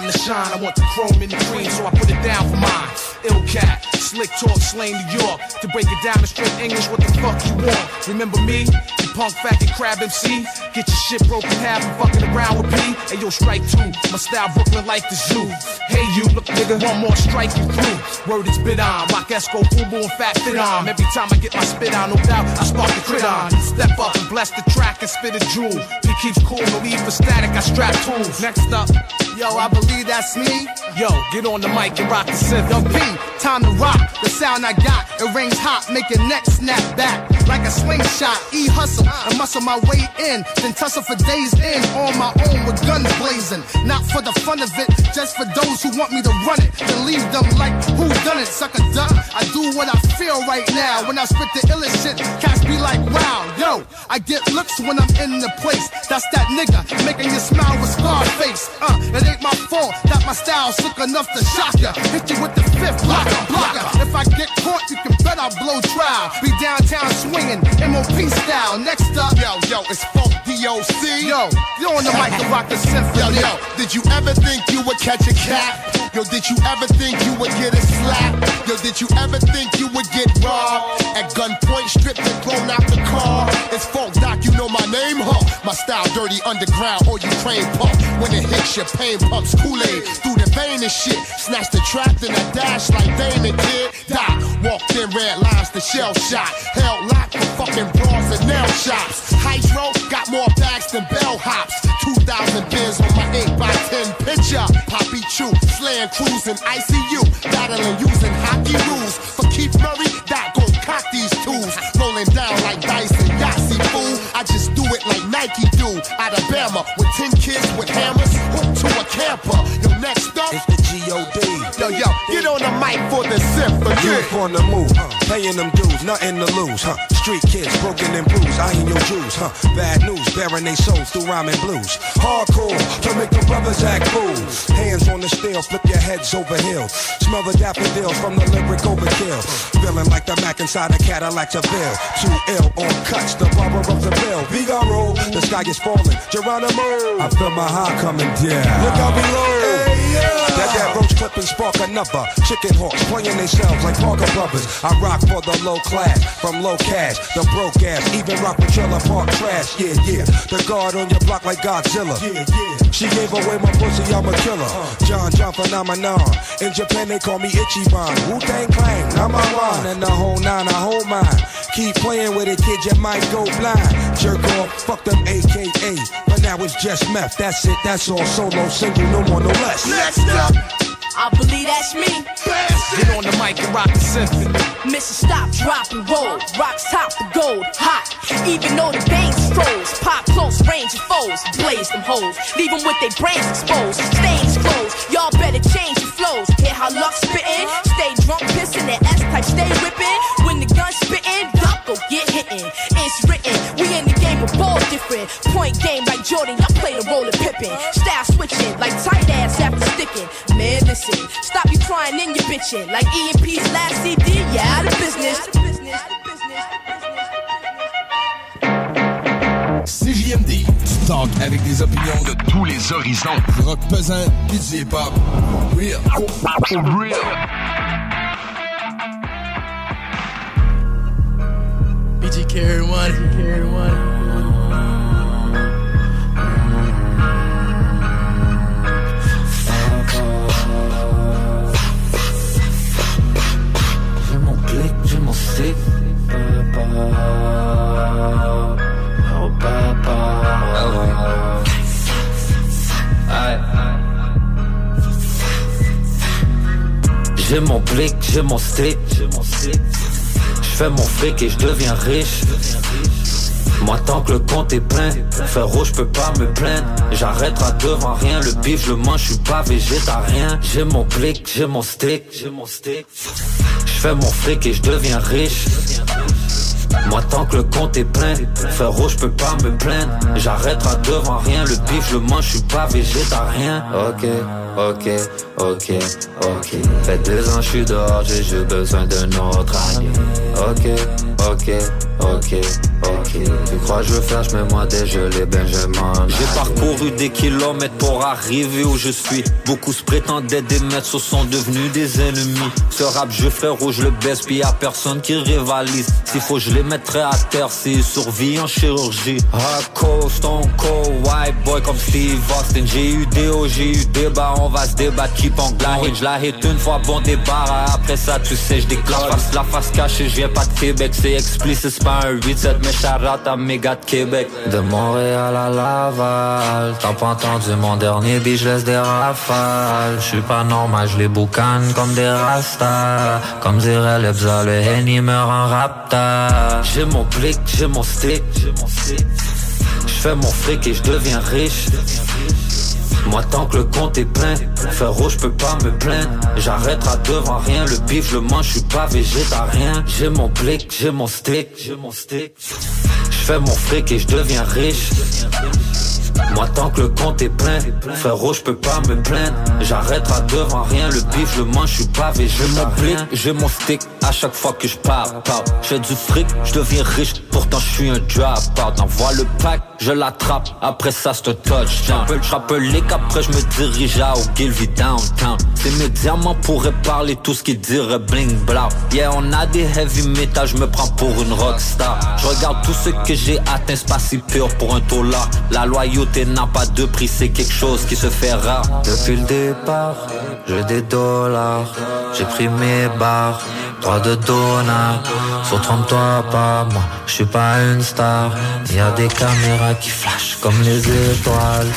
Speaker 55: time to shine. I want the chrome in the green, so I put it down for mine. Ill cat, slick talk, slain New York. To break it down in straight English, what the fuck you want? Remember me? You punk faggot crab MC? Get your shit broken half and fucking around with me. Hey yo, strike two. My style Brooklyn like the zoo. Hey you, look nigga, one more strike you through. Word is bit on. Rock Esco, Fubu, and Fat Fit on. Every time I get my spit on, no doubt, I spark the crit on. Step up and bless the track and spit a jewel. He keeps cool, no need for static, I strap tools. Next up, Yo, I believe that's me.
Speaker 15: Yo, get on the mic and rock the synth.
Speaker 55: Yo, P, time to rock. The sound I got, it rings hot, make your neck snap back like a slingshot. E hustle and muscle my way in, then tussle for days in on my own with guns blazing. Not for the fun of it, just for those who want me to run it. Then leave them like who done it, sucker duck. I do what I feel right now. When I spit the illest shit, cats be like, wow, yo. I get looks when I'm in the place. That's that nigga making you smile with scar face. Uh, it ain't my fault that my style's sick enough to shock ya. Hit you with the fifth blocker, blocker. If I get caught, you can bet I'll blow trial. Be downtown swinging, MOP style. Next up,
Speaker 59: yo, yo, it's Funk DOC.
Speaker 55: Yo, you on the mic to rock the symphony.
Speaker 59: Yo, yo, did you ever think you would catch a cat? Yo, did you ever think you would get a slap? Yo, did you ever think you would get robbed? At gunpoint, stripped and thrown out the car. It's Funk Doc, you know my name, huh? My style dirty underground or you train pump. When it hits your pain pumps Kool-Aid through the vein and shit. Snatch the trap, then I dash like Damon kid. Die, walked in red lines, the shell shot. Hell locked for fucking bras and nail shops. Hydro got more bags than bell hops. 2,000 bins on my 8 by 10 picture. Poppy Chew, slaying crews in ICU. Battling using hockey rules. For Keith Murray, that gon' cock these tools. Rolling down like dice it like Nike do. Alabama with 10 kids with hammers. Hooked to a camper. Next up.
Speaker 15: It's the G.O.D.
Speaker 59: Yo, yo, on the mic for the symphony.
Speaker 15: Youth on the move, huh? paying them dues, nothing to lose, huh? Street kids, broken and bruised, I ain't your Jews, huh? Bad news, bearing they souls through rhyming blues. Hardcore, to make the brothers act fools. Hands on the steel, flip your heads over hills. Smell the daffodils from the lyric overkill. Feeling like the Mac inside a Cadillac Seville. Too ill on cuts, the barber of the bill. Vigaro, the sky is falling. Geronimo, I feel my heart coming down. Look out below. That that roach clip and spark another. Chicken hawks playing themselves like Parker Brothers. I rock for the low class, from low cash, the broke ass, even rock with trailer park trash. Yeah, yeah. The guard on your block like Godzilla. Yeah, yeah. She gave away my pussy, I'm a killer. Uh. John John phenomenon. In Japan they call me Ichiban. Wu Tang Clan, number one. And the whole nine, I hold mine. Keep playing with it, kid, you might go blind. Jerk off, fuck them AKA. But now it's just meth. That's it, that's all. Solo, single, no more, no less.
Speaker 59: Next up.
Speaker 10: I believe that's me.
Speaker 15: Get on the mic and rock the symphony.
Speaker 10: Mission stop, drop and roll. Rocks top the gold, hot. Even though the veins froze. Pop close range of foes. Blaze them hoes. Leave them with their brains exposed. Stains closed. Y'all better change your flows. Hear how luck spittin'? Stay drunk, pissin' that S type, stay whippin'. When the gun spittin', duck go get hittin'. It's different. Point game like Jordan, y'all play the role of Pippin. Style switching like tight ass after sticking. Man, listen. Stop you crying in your bitchin'. Like EMP's last CD, yeah, out of business.
Speaker 9: CJMD, du talk avec des opinions de tous les horizons. Du rock pesant, pis du hip-hop. Real. Real.
Speaker 60: BG carry one, carry one.
Speaker 61: Oh. J'ai mon blick, j'ai mon stick. Je fais mon fric et je deviens riche. Moi tant que le compte est plein, frérot je peux pas me plaindre J'arrêterai devant rien, le bif je le mange, je suis pas végétarien J'ai mon blick, j'ai mon stick, j'ai mon stick Je fais mon fric et je deviens riche moi tant que le compte est plein, frérot je peux pas me plaindre. J'arrêterai devant rien, le bif je mange, je suis pas végétarien. Ok, ok, ok, ok. Fait deux ans je suis dehors, j'ai besoin d'un autre année ok, ok, ok Tu crois que je veux faire, je mets moi dégelé, ben m'en J'ai parcouru des kilomètres pour arriver où je suis. Beaucoup se prétendaient des maîtres, ce sont devenus des ennemis. Ce rap je frérot, je le baisse, puis y'a personne qui rivalise. S'il faut je les mettrai à terre, c'est survie en chirurgie. Hardcore, stone cold, white boy comme Steve Austin. J'ai eu des hauts, j'ai eu des bas, on va se débattre, keep on hit Je la hit une fois, bon débarras, après ça tu sais je déclare. La face, la face cachée, je viens pas de Québec, c'est explicite, c'est pas un 8-7 Mais pirate à de Québec. De Montréal à Laval, t'as pas entendu mon dernier beat, je laisse des rafales. Je suis pas normal, je les boucane comme des rastas. Comme dirait le Henny meurt en rapta. J'ai mon blick, j'ai mon stick, j'ai mon stick. Je fais mon fric et je deviens riche. Moi tant que le compte est plein, faire rouge je peux pas me plaindre. J'arrêterai devant rien, le bif le mange, je suis pas végétarien. J'ai mon blick, j'ai mon stick, j'ai mon stick. Je fais mon fric et je deviens riche. Moi tant que le compte est plein, frérot je peux pas me plaindre. J'arrêterai devant rien, le bif je le mange, je suis pas J'ai mon j'ai mon stick à chaque fois que je parle, Je fais du fric, je deviens riche, pourtant je suis un drop Envoie le pack, je l'attrape, après ça c'est un touchdown. Les qu'après je me dirige à Ogilvy Downtown. C'est mes diamants pourraient parler tout ce qu'ils diraient bling blah. Yeah on a des heavy metal, je me prends pour une rockstar. Je regarde tout ce que j'ai atteint, c'est pas si pur pour un là La loyauté n'a pas de prix, c'est quelque chose qui se fait rare. Depuis le départ, j'ai des dollars. J'ai pris mes barres, droit de donneur Sur toi pas, moi, je suis pas une star. Y a des caméras qui flashent comme les étoiles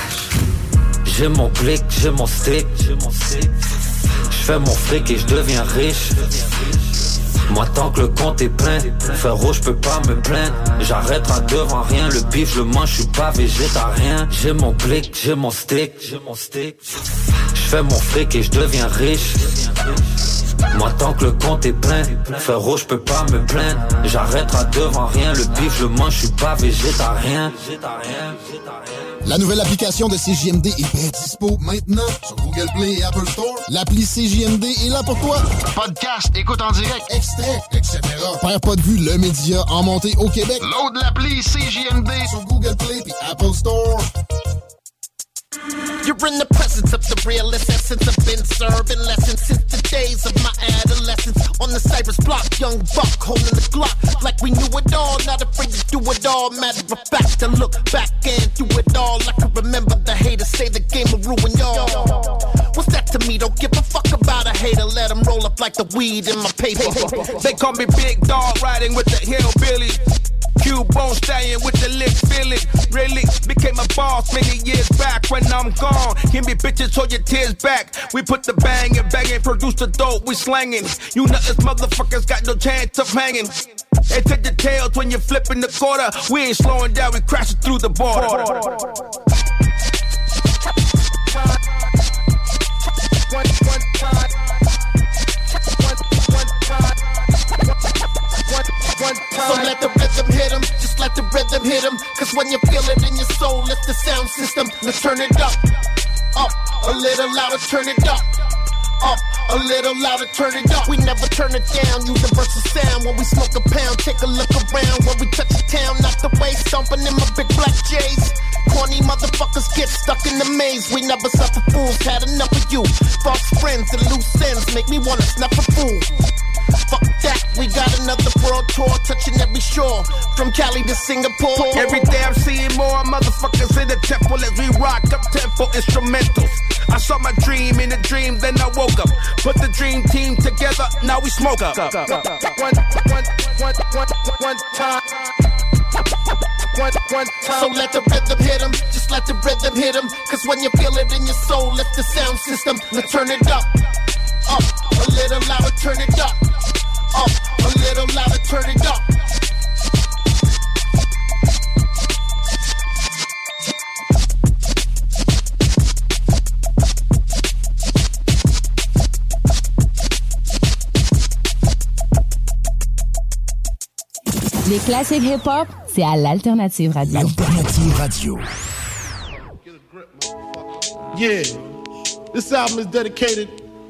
Speaker 61: J'ai mon blick, j'ai mon stick Je fais mon fric et je deviens riche moi tant que le compte est plein, rouge je peux pas me plaindre. J'arrêterai devant rien, le bif le mange, je suis pas végétarien. J'ai mon blick, j'ai mon stick, j'ai mon stick. Je fais mon fric et je deviens riche. Moi tant que le compte est plein, frérot je peux pas me plaindre J'arrêterai devant rien, le bif je mange, je suis pas végétarien
Speaker 28: La nouvelle application de CJMD est bien dispo maintenant sur Google Play et Apple Store. L'appli CJMD est là pour toi. Podcast, écoute en direct, extrait, etc. Père pas de vue, le média en montée au Québec. Load l'appli CJMD sur Google Play et Apple Store.
Speaker 35: You're in the presence of the realest essence. I've been serving lessons since the days of my adolescence. On the Cypress block, young buck holding the Glock like we knew it all. Not afraid to do it all. Matter of fact, to look back and do it all. I can remember the haters say the game will ruin y'all. What's that to me? Don't give a fuck about a hater. Let them roll up like the weed in my paper.
Speaker 14: They call me Big Dog riding with the hillbilly. Cubone staying with the lick feeling. Really became a boss many years back when I'm gone. Give me bitches, hold your tears back. We put the bang and produce the dope we slanging. You nuts motherfuckers got no chance of hanging. They take the tails when you're flipping the quarter. We ain't slowing down, we crashing through the border.
Speaker 35: Rhythm hit him. Cause when you feel it in your soul, it's the sound system. Let's turn it up, up, a little louder, turn it up. Up, a little louder, turn it up. We never turn it down. Universal sound when we smoke a pound. Take a look around when we touch the town. Not the way stomping in my big black J's. Corny motherfuckers get stuck in the maze. We never suffer fools. Had enough of you. False friends and loose ends make me wanna snuff a fool. Fuck that, we got another world tour touching every shore, from Cali to Singapore.
Speaker 14: Every day I'm seeing more motherfuckers in the temple as we rock up tempo instrumentals. I saw my dream in a dream, then I woke up. Put the dream team together, now we smoke up. One, one, one, one, one, time.
Speaker 35: One, one time. So let the rhythm hit him, just let the rhythm hit. Cause when you feel it in your soul, it's the sound system. Let's turn it up. Up, a little louder, turn it up. Up, a little louder, turn it up.
Speaker 9: Les classiques hip-hop, c'est à l'Alternative Radio.
Speaker 28: Alternative Radio.
Speaker 62: Yeah, this album is dedicated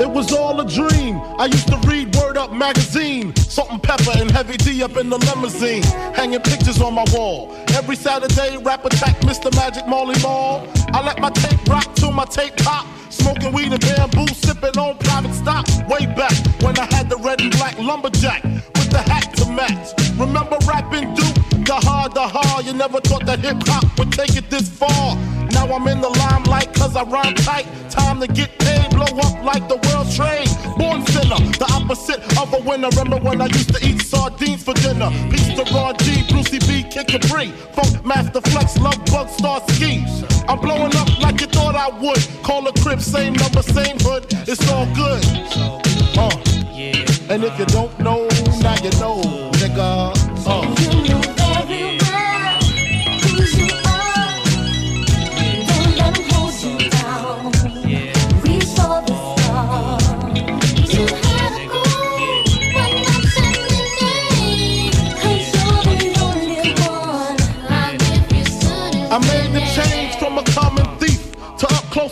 Speaker 62: It was all a dream. I used to read Word Up magazine, Salt and Pepper and Heavy D up in the limousine, hanging pictures on my wall. Every Saturday, rap attack Mr. Magic Molly Mall. I let my tape rock till my tape pop. Smoking weed and bamboo, sipping on private stock. Way back when I had the red and black lumberjack with the hat to match. Remember rapping Duke? the hard, the hard. You never thought that hip hop would take it this far. Now I'm in the limelight cause I rhyme tight. Time to get paid, blow up like the world trade. Born sinner, the opposite of a winner. Remember when I used to eat sardines for dinner? Peace to Ron G, Brucey B, Kid Capri. Funk Master Flex, Love Bug, Star Ski. I'm blowing up like you thought I would. Call a crib, same number, same hood. It's all good. Uh. And if you don't know, now you know, nigga.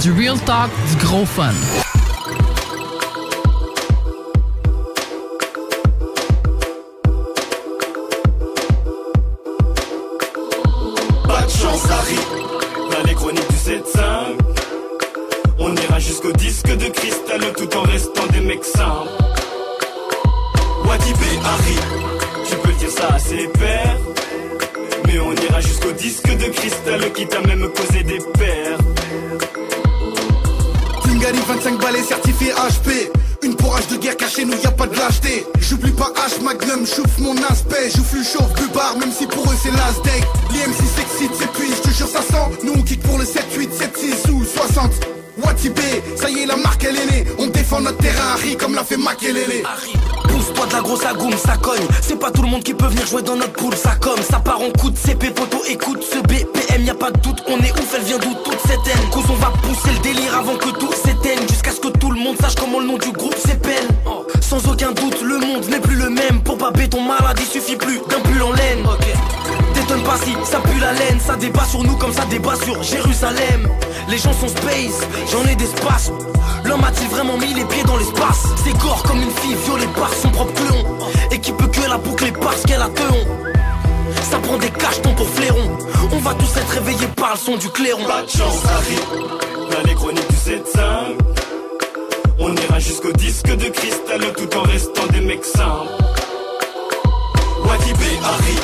Speaker 47: Du real talk, du gros fun.
Speaker 11: Pas de chance, Harry. Dans les chroniques du 7-5. On ira jusqu'au disque de cristal tout en restant des mecs simples. Wadibé, Harry? Tu peux dire ça à ses pères. Mais on ira jusqu'au disque de cristal qui t'a même causé des pères.
Speaker 63: Tingari 25 balais certifié HP Une pourrage de guerre cachée nous y a pas de lâcheté. J'oublie pas H Magnum, chouffe mon aspect. J'ouffe chauffe plus bar même si pour eux c'est last deck. L'IMC s'excite, s'épuise, je te jure ça sent. Nous on kick pour le 7, 8, 7, 6 ou 60 Watibé, ça y est la marque elle est née On défend notre terrain Harry comme l'a fait Makelele
Speaker 64: Pousse-toi de la grosse agoum, ça cogne. C'est pas tout le monde qui peut venir jouer dans notre poule, ça comme. Ça part en coup de CP, poto, écoute ce BPM, y a pas de doute. On est ouf, elle vient d'où toute cette haine. Cause on va pousser le délire avant que tout s'éteigne. Jusqu'à ce que tout le monde sache comment le nom du groupe s'épelle. Sans aucun doute, le monde n'est plus le même. Pour pas ton malade, il suffit plus d'un pull en laine. T'étonnes pas si ça pue la laine.
Speaker 65: Ça débat sur nous comme ça débat sur Jérusalem. Les gens sont space, j'en ai d'espace. L'homme a-t-il vraiment mis les pieds dans l'espace? C'est corps comme une fille violée par son propre clon. Et qui peut que la boucler parce qu'elle a teon. Ça prend des cachetons pour flairons. On va tous être réveillés par le son du clairon.
Speaker 64: Pas de chance, Harry. Dans les chroniques du 7 On ira jusqu'au disque de cristal tout en restant des mecs simples. Wadibé, Harry.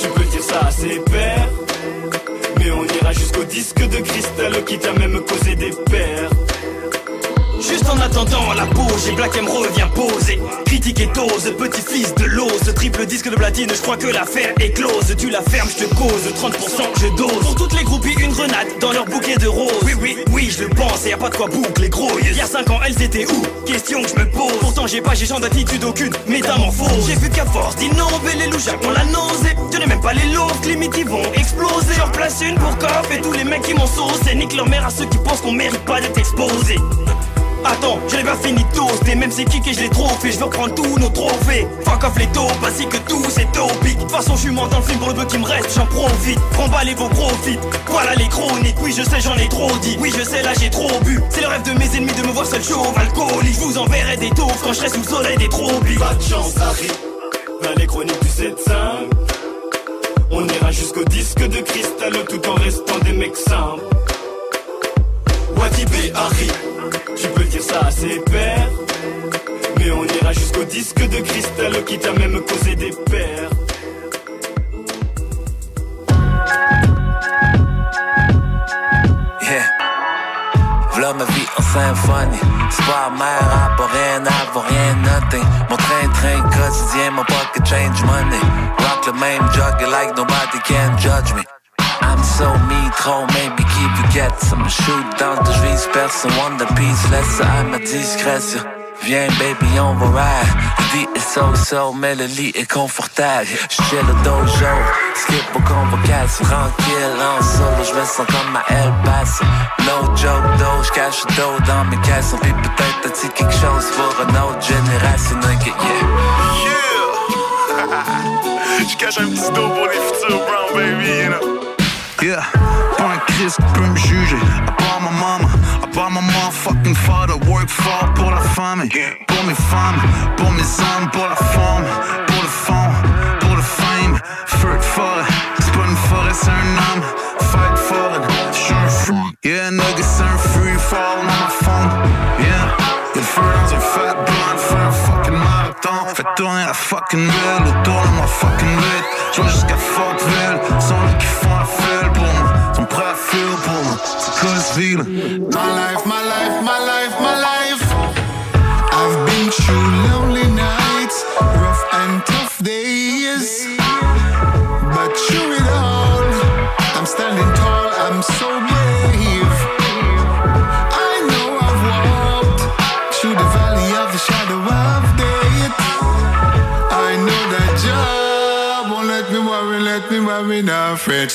Speaker 64: Tu peux dire ça à disque de cristal qui t'a même causé des pères.
Speaker 65: En attendant la pause, j'ai Black M revient poser. Critique et dose, petit-fils de l'ose. Triple disque de platine, je crois que l'affaire est close. Tu la fermes, je te cause, 30% je dose. Pour toutes les groupies, une grenade dans leur bouquet de roses. Oui, oui, oui, je le pense, et y a pas de quoi boucler gros. Il y a 5 ans, elles étaient où? Question que je me pose. Pourtant, j'ai pas, j'ai genre d'attitude aucune, métamorphose. J'ai vu qu'à force d'innover, les louchacs ont la nausée. Je n'ai même pas les lots, limite ils vont exploser. J'en place une pour coffre et tous les mecs qui m'ont saucé. Nique leur mère à ceux qui pensent qu'on mérite pas d'être exposé. Attends, je l'ai pas fini toasté, même c'est qui que je l'ai trop fait, je veux prendre tous nos trophées. Fuck off les taupes, ainsi que tout c'est topique. De toute façon, je suis mort dans le film pour le peu qui me reste, j'en profite. Remballez vos profits, voilà les chroniques. Oui, je sais, j'en ai trop dit. Oui, je sais, là j'ai trop bu. C'est le rêve de mes ennemis de me voir seul chauve alcoolique. Je vous enverrai des taupes quand je serai sous le soleil des tropiques.
Speaker 64: Pas de chance, Harry. Dans les chroniques du 7 On ira jusqu'au disque de cristal tout en restant des mecs simples. Wadibé, Harry? Tu peux dire ça à ses pères. Mais on ira jusqu'au disque de cristal qui t'a même causé des.
Speaker 66: Yeah. V'là ma vie en symphonie. C'est pas à pas rien, avoir rien, nothing. Mon train-train quotidien, mon pocket change money. Rock le même jug like nobody can judge me. I'm so me, trop, maybe keep you get some shoot down de j'vise personne, Wonder Piece, laisse ça à ma discrétion. Viens baby, on va ride. Le beat est so so, mais le lit est confortable. J'chill au dojo, skip aux convocations. Tranquille, en solo, j'me sens comme ma El Paso. No joke, though, j'cache le dos dans mes caissons. Puis peut-être t'as-tu quelque chose pour une autre génération, yeah.
Speaker 67: J'cache un petit dos pour futurs brown baby, you know.
Speaker 68: Yeah, Christ qui peut me juger. À part ma maman, à part ma motherfucking father. Work fort pour la famille, pour mes femmes, pour mes âmes, pour la forme, pour le fond, pour le fame. De forêt, c'est pas une forêt, c'est un homme. Fight for it, j'suis un fruit. Yeah, nigga, c'est un free fall dans ma fond. Yeah, y'a le feu dans un fat blunt, fait un fucking marathon. Fait tourner la fucking ville autour de ma fucking ville. J'vois jusqu'à Fuckville, sont là qui feeling?
Speaker 69: My life, my life, my life, my life. I've been through lonely nights, rough and tough days. But through it all, I'm standing tall, I'm so brave. I know I've walked through the valley of the shadow of death. I know that job won't let me worry, let me worry now. Through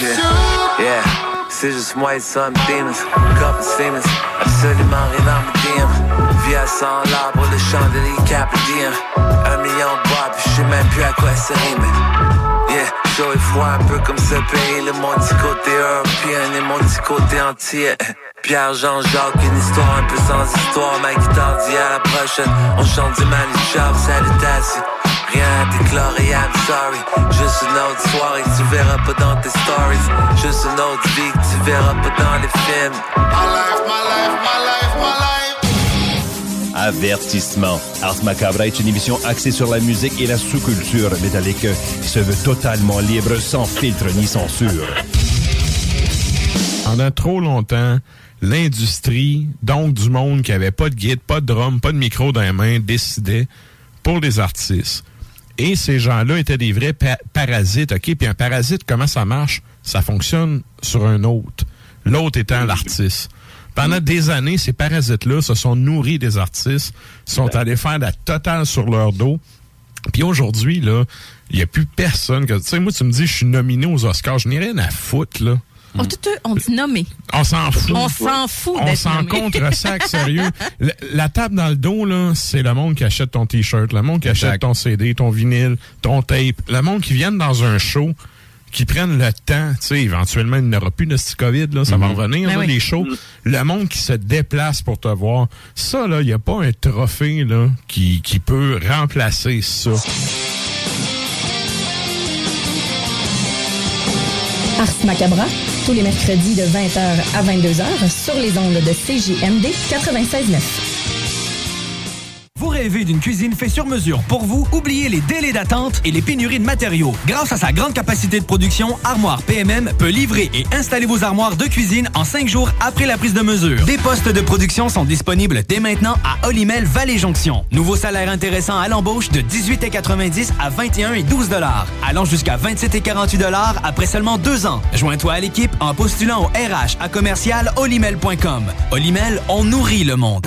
Speaker 66: Yeah, yeah. C'est juste moi et mes demons. Couple Siemens, absolument rien dans mes DM. Vie à 100 là pour le chandelier cap DM. Un million de puis je sais même plus à quoi ça rime. Yeah, chaud et froid, un peu comme ce pays. Le mon petit côté européen et mon petit côté entier. Pierre, Jean-Jacques, une histoire un peu sans histoire. Ma guitare dit à la prochaine. On chante du Manichard, salutations. Rien I'm sorry. Juste une autre soirée que tu verras pas dans tes stories. Juste une autre vie que tu verras pas dans les films.
Speaker 69: My life, my life, my life, my life.
Speaker 70: Avertissement. Ars Macabra est une émission axée sur la musique et la sous-culture métallique qui se veut totalement libre, sans filtre ni censure.
Speaker 71: Pendant trop longtemps, l'industrie, donc du monde qui avait pas de guide, pas de drum, pas de micro dans les mains, décidait pour les artistes. Et ces gens-là étaient des vrais pa- parasites, OK? Puis un parasite, comment ça marche? Ça fonctionne sur un autre. L'autre étant l'artiste. Pendant des années, ces parasites-là se sont nourris des artistes, sont allés faire la totale sur leur dos. Puis aujourd'hui, là, il n'y a plus personne que... Tu sais, moi, tu me dis, je suis nominé aux Oscars. Je n'ai rien à foutre, là.
Speaker 47: On, tout, on dit nommé.
Speaker 71: On s'en fout.
Speaker 47: On s'en fout
Speaker 71: On s'en contre sac, sérieux. La, la table dans le dos, là, c'est le monde qui achète ton t-shirt, le monde qui achète ton CD, ton vinyle, ton tape. Le monde qui vient dans un show,
Speaker 65: qui prennent le temps, tu sais, éventuellement, il n'y aura plus de ce COVID, là, ça va
Speaker 6: Mhm.
Speaker 65: revenir,
Speaker 6: Ben
Speaker 65: là,
Speaker 6: oui.
Speaker 65: les shows. Le monde qui se déplace pour te voir, ça, là, il n'y a pas un trophée, là, qui, qui peut remplacer ça.
Speaker 72: Ars Macabra, tous les mercredis de 20h à 22h sur les ondes de CJMD 96.9.
Speaker 6: Vous rêvez d'une cuisine faite sur mesure pour vous? Oubliez les délais d'attente et les pénuries de matériaux. Grâce à sa grande capacité de production, Armoire PMM peut livrer et installer vos armoires de cuisine en cinq jours après la prise de mesure. Des postes de production sont disponibles dès maintenant à Olimel Valley Jonction. Nouveau salaire intéressant à l'embauche de 18,90 à 21 et 12 dollars, allant jusqu'à 27 et 48 dollars après seulement deux ans. Joins-toi à l'équipe en postulant au RH à commercial olimel.com. Olimel, on nourrit le monde.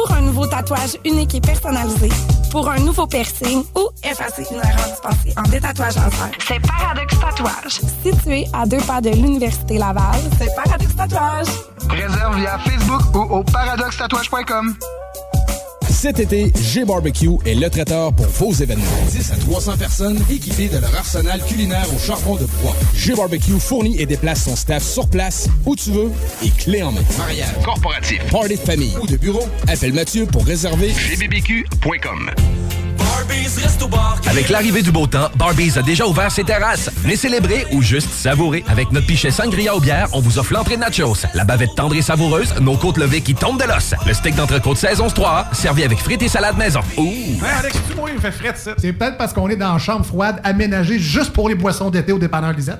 Speaker 73: Pour un nouveau tatouage unique et personnalisé, pour un nouveau piercing ou effacer une erreur dispensée en détatouage laser, c'est Paradox Tatouage. Situé à deux pas de l'Université Laval, c'est Paradox Tatouage.
Speaker 74: Réserve via Facebook ou au paradoxtatouage.com.
Speaker 9: Cet été, G-Barbecue est le traiteur pour vos événements. 10 à 300 personnes équipées de leur arsenal culinaire au charbon de bois. G-Barbecue fournit et déplace son staff sur place, où tu veux, et clé en main. Mariage, corporatif, party de famille ou de bureau, appelle Mathieu pour réserver gbbq.com.
Speaker 1: Avec l'arrivée du beau temps, Barbies a déjà ouvert ses terrasses. Venez célébrer ou juste savourer. Avec notre pichet sangria aux bières, on vous offre l'entrée de nachos, la bavette tendre et savoureuse, nos côtes levées qui tombent de l'os, le steak d'entrecôte saison 3 servi avec frites et salade maison. Ouh!
Speaker 7: Alex, tu moi, il me fait frais ça. C'est peut-être parce qu'on est dans une chambre froide aménagée juste pour les boissons d'été au dépanneur Lisette.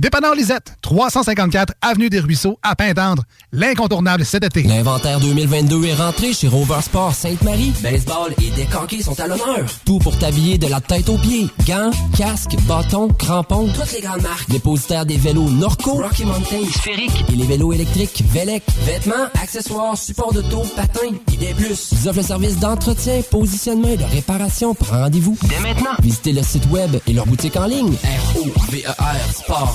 Speaker 7: Dépanneur Lisette, 354 Avenue des Ruisseaux, à Pintendre. L'incontournable cet été.
Speaker 5: L'inventaire 2022 est rentré chez Rover Sport Sainte-Marie. Baseball et décanqués sont à l'honneur. Tout pour t'habiller de la tête aux pieds. Gants, casques, bâtons, crampons, toutes les grandes marques. Dépositaire des vélos Norco, Rocky Mountain, Sphérique et les vélos électriques Velec. Vêtements, accessoires, supports d'auto, patins et des plus. Ils offrent le service d'entretien, positionnement et de réparation. Prends rendez-vous dès maintenant. Visitez le site web et leur boutique en ligne. R-O-V-E-R Sport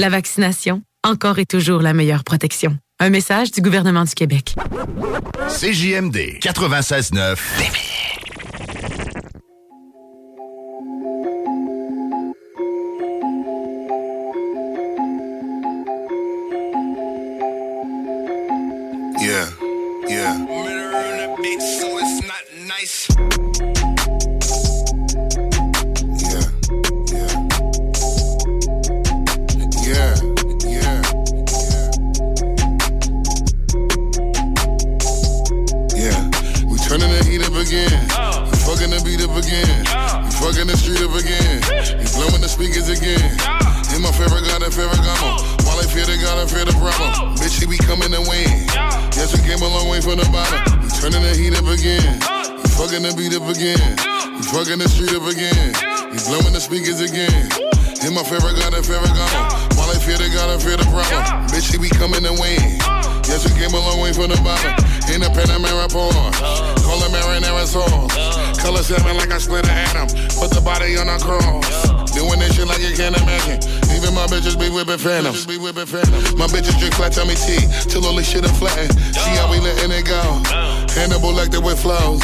Speaker 75: La vaccination, encore et toujours la meilleure protection. Un message du gouvernement du Québec.
Speaker 76: CJMD 96.9
Speaker 77: Yeah, yeah. Again. We fucking the street up again. We blowing the speakers again. In my favorite God and favorite gamo. While I fear the God, I fear the problem. Bitch, he be coming to win. Yes, we came a long way from the bottom. We turning the heat up again. We fucking the beat up again. We fucking the street up again. We blowing the speakers again. Hit my favorite got a favorite gamo. While I fear the God, I fear the problem. Bitch, she be coming to win. Yes, we came a long way from the bottom. In the Panamera pause. It marinara sauce. Color seven like I split an atom. Put the body on a cross. Doing this shit like you can't imagine. Even my bitches be whipping phantoms. My bitches drink flat tummy tea till all this shit are flatten. See how we letting it go. Hannibal like the with flows.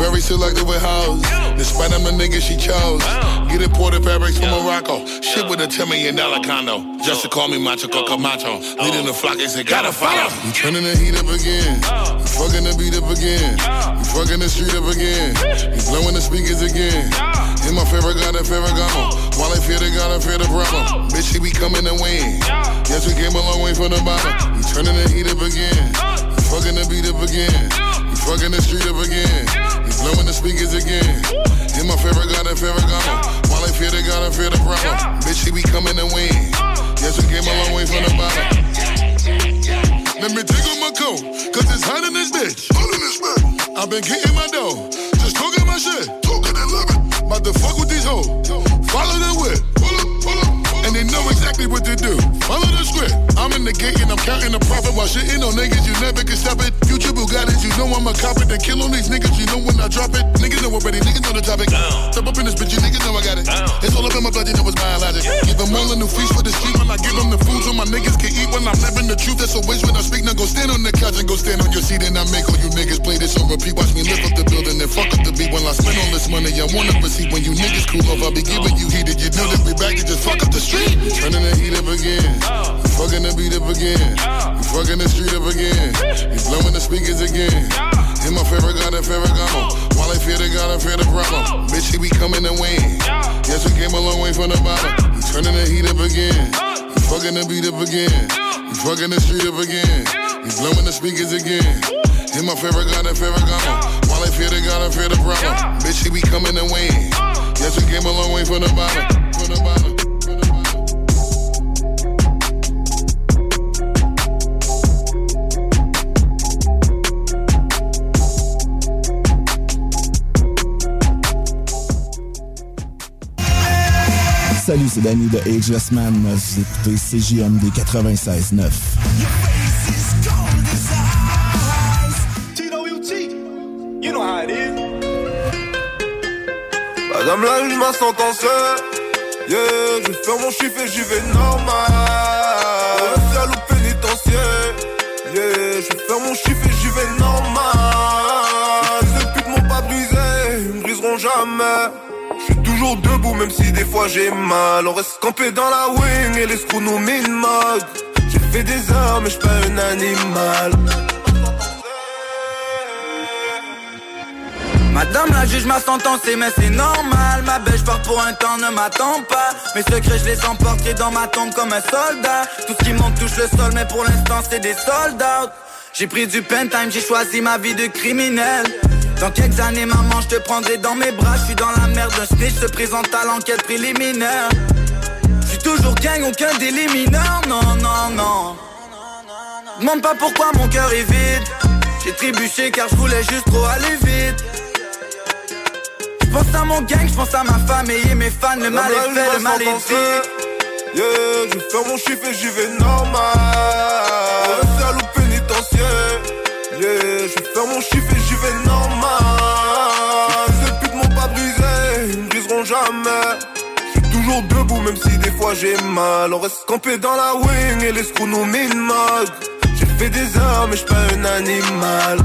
Speaker 77: Very selective with hoes. Despite them the niggas she chose. Get imported fabrics from Morocco. Shit with a $10 million condo. Just to call me Macho Camacho. Leading the flock, they say gotta follow. We turning the heat up again. We fucking the beat up again. We fucking the street up again. We blowing the speakers again. Hit my favorite favorite gamo. While I fear the God, I fear the problem. Bitch, she be coming to win. Yes, we came a long way from the bottom. We turning the heat up again. We fucking the beat up again. We fucking the street up again. We blowing the speakers again. Hit my favorite got a favorite gamo. While I fear the God, I fear the problem. Bitch, she be coming to win. Yes, we came a long way from the bottom. Let me take off my coat, cause it's hot in this bitch. Hot in this bitch. I've been getting my dough, just talking my shit. Talking and living. About to fuck with these hoes. Follow the whip. They know exactly what to do. Follow the script. I'm in the gate and I'm counting the profit while shitting on niggas. You never can stop it. Future Bugattis, you know I'm a cop it. Then kill on these niggas, you know when I drop it. Niggas know already, niggas know the topic. Step up in this bitch, you niggas know I got it. It's all up in my blood, you know it's biologic. Give them all a new feast for the street when I give them the food so my niggas can eat when I'm living the truth. That's always when I speak. Now go stand on the couch and go stand on your seat and I make all you niggas play this on repeat. Watch me lift up the building and fuck up the beat. When I spend all this money, I wanna receive. When you niggas cool off, I'll be giving you heated. You know that we back to just fuck up the street. Turning the heat up again. We fucking the beat up again. We fucking the street up again. We blowing the speakers again. Hit my favorite God and favorite gamo. While I fear the God, I fear the problem. Bitch, she be coming to win. Yes, we came a long way from the bottom. We turning the heat up again. We fucking the beat up again. We fucking the street up again. We blowing the speakers again. Hit my favorite God and favorite gamo. While I fear the God, I fear the problem. Bitch, she be coming to win. Yes, we came a long way from the bottom. From the bottom.
Speaker 78: Salut, c'est Danny de Ageless Man. Vous écoutez CJMD 96.9.
Speaker 79: You know how it is. Madame la juge m'a sentencé. Yeah, je faire mon chiffre et j'y vais normal. Rester au pénitentiaire. Yeah, je faire mon chiffre et j'y vais normal. Ces putes m'ont pas brisé, ils me briseront jamais. Toujours debout même si des fois j'ai mal. On reste campé dans la wing et les screws nous min mode. J'ai fait des heures mais je suis pas un animal.
Speaker 65: Madame la juge m'a sentencé mais c'est normal Ma belle part pour un temps ne m'attend pas Mes secrets je les emporte dans ma tombe comme un soldat Tout ce qui monte touche le sol mais pour l'instant c'est des soldats J'ai pris du pen time, j'ai choisi ma vie de criminel Dans quelques années maman je te prendrai dans mes bras. Je suis dans la merde, un snitch se présente à l'enquête préliminaire. Je suis toujours gang, aucun délit mineur Non, non, non. Demande pas pourquoi mon cœur est vide. J'ai trébuché car je voulais juste trop aller vite. Je pense à mon gang, je pense à ma famille et mes fans, le mal est fait, le mal est dit.
Speaker 79: Yeah, je faire mon chiffre et j'y vais normal. L'eau pénitentiaire. Yeah, je vais faire mon chiffre et j'y vais normal. Ces putes m'ont pas brisé, ils me briseront jamais. Je suis toujours debout même si des fois j'ai mal. On reste campé dans la wing et les screws nous mode. J'ai fait des heures mais je pas un animal.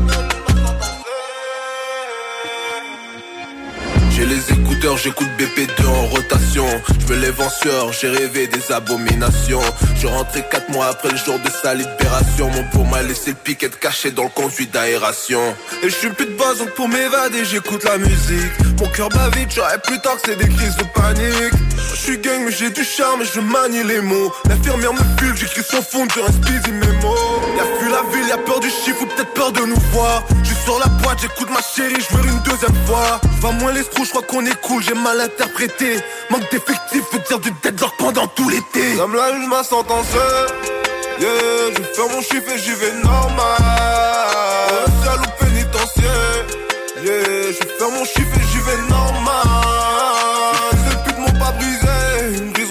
Speaker 79: J'ai les j'écoute BP2 en rotation. Je veux les venceurs, j'ai rêvé des abominations. Je rentrais 4 mois après le jour de sa libération. Mon pour m'a laissé le piquet caché dans le conduit d'aération. Et je suis plus de base, donc pour m'évader, j'écoute la musique. Mon cœur bat vite, j'aurais plus tard que c'est des crises de panique. Je suis gang, mais j'ai du charme et je manie les mots. L'infirmière me pule, j'écris sans fond, je reste busy mes mots. Y'a vu la ville, y'a peur du chiffre ou peut-être peur de nous voir. Je sur la boîte, j'écoute ma chérie, je veux une deuxième fois. Vais moins les screws, je crois qu'on est cool, j'ai mal interprété. Manque d'effectifs veut dire du deadlock pendant tout l'été. Comme la juge m'a sentencé. Yeah, je vais faire mon chiffre et j'y vais normal. À l'eau pénitentiaire. Yeah, je vais faire mon chiffre et j'y vais normal.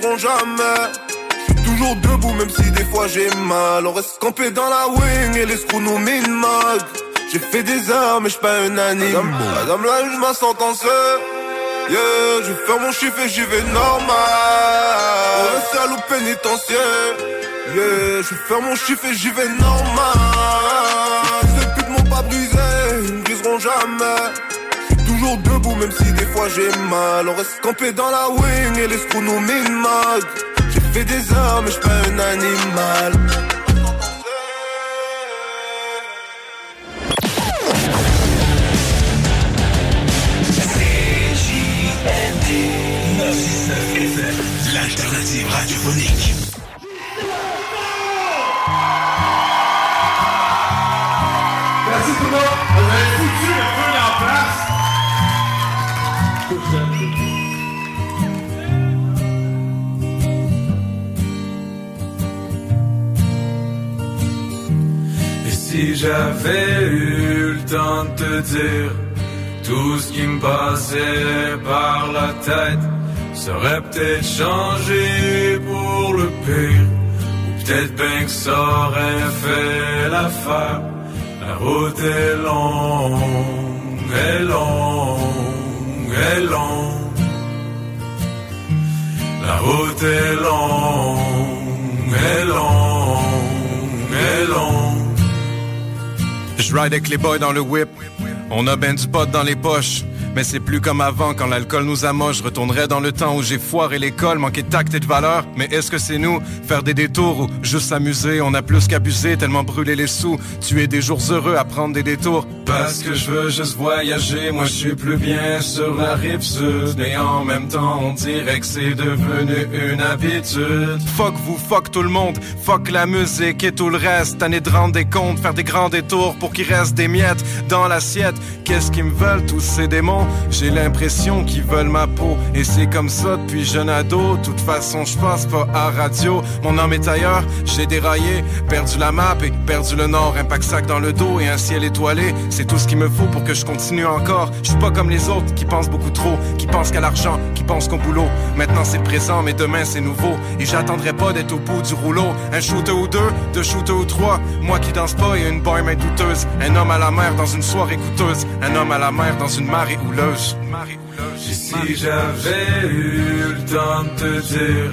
Speaker 79: Ces jamais. J'suis toujours debout même si des fois j'ai mal. On reste campé dans la wing et les screws nous minent mag. J'ai fait des heures mais j'suis pas un anime. Madame là je ma sentence. Yeah, je faire mon chiffre et j'y vais normal. Reste à l'eau pénitentiaire. Yeah, je faire mon chiffre et j'y vais normal. Ces putes m'ont pas brisé, ils me briseront jamais. Toujours debout même si des fois j'ai mal. On reste campé dans la wing et les nous mag. J'ai fait des heures mais j'suis pas un animal.
Speaker 80: L'alternative radiophonique.
Speaker 81: Merci tout le monde. Vous avez foutu le feu en place.
Speaker 25: Et si j'avais eu le temps de te dire tout ce qui me passait par la tête, ça aurait peut-être changé pour le pire. Ou peut-être bien que ça aurait fait l'affaire. La route est longue, est longue, est longue. La route est longue, est longue, est longue.
Speaker 82: Je ride avec les boys dans le whip. On a ben du pot dans les poches. Mais c'est plus comme avant quand l'alcool nous amoche. Je retournerai dans le temps où j'ai foiré l'école, manqué de tact et de valeur. Mais est-ce que c'est nous faire des détours ou juste s'amuser? On a plus qu'abusé, tellement brûlé les sous. Tuer des jours heureux à prendre des détours.
Speaker 25: Parce que je veux juste voyager, moi je suis plus bien sur la rive sud Et en même temps on dirait que c'est devenu une habitude
Speaker 82: Fuck vous, fuck tout le monde, fuck la musique et tout le reste. Année de rendre des comptes, faire des grands détours pour qu'il reste des miettes dans l'assiette. Qu'est-ce qu'ils me veulent tous ces démons? J'ai l'impression qu'ils veulent ma peau et c'est comme ça depuis jeune ado. Toute façon je passe pas à radio, mon âme est ailleurs. J'ai déraillé, perdu la map et perdu le nord. Un pack sac dans le dos et un ciel étoilé. C'est tout ce qu'il me faut pour que je continue encore. Je suis pas comme les autres qui pensent beaucoup trop, qui pensent qu'à l'argent, qui pensent qu'au boulot. Maintenant c'est le présent, mais demain c'est nouveau. Et j'attendrai pas d'être au bout du rouleau. Un shooter ou deux, deux shooters ou trois. Moi qui danse pas et une boy douteuse. Un homme à la mer dans une soirée coûteuse. Un homme à la mer dans une marée houleuse.
Speaker 25: Et si j'avais eu le temps de te dire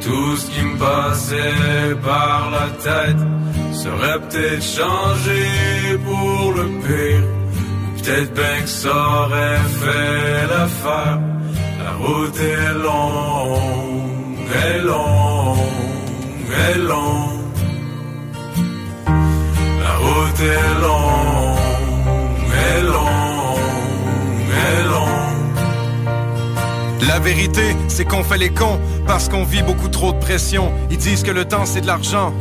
Speaker 25: tout ce qui me passait par la tête, ça aurait peut-être changé pour le pire. Ou peut-être bien que ça aurait fait l'affaire. La route est longue, est longue, est longue. La route est longue, est longue,
Speaker 82: La vérité, c'est qu'on fait les cons parce qu'on vit beaucoup trop de pression. Ils disent que le temps c'est de l'argent.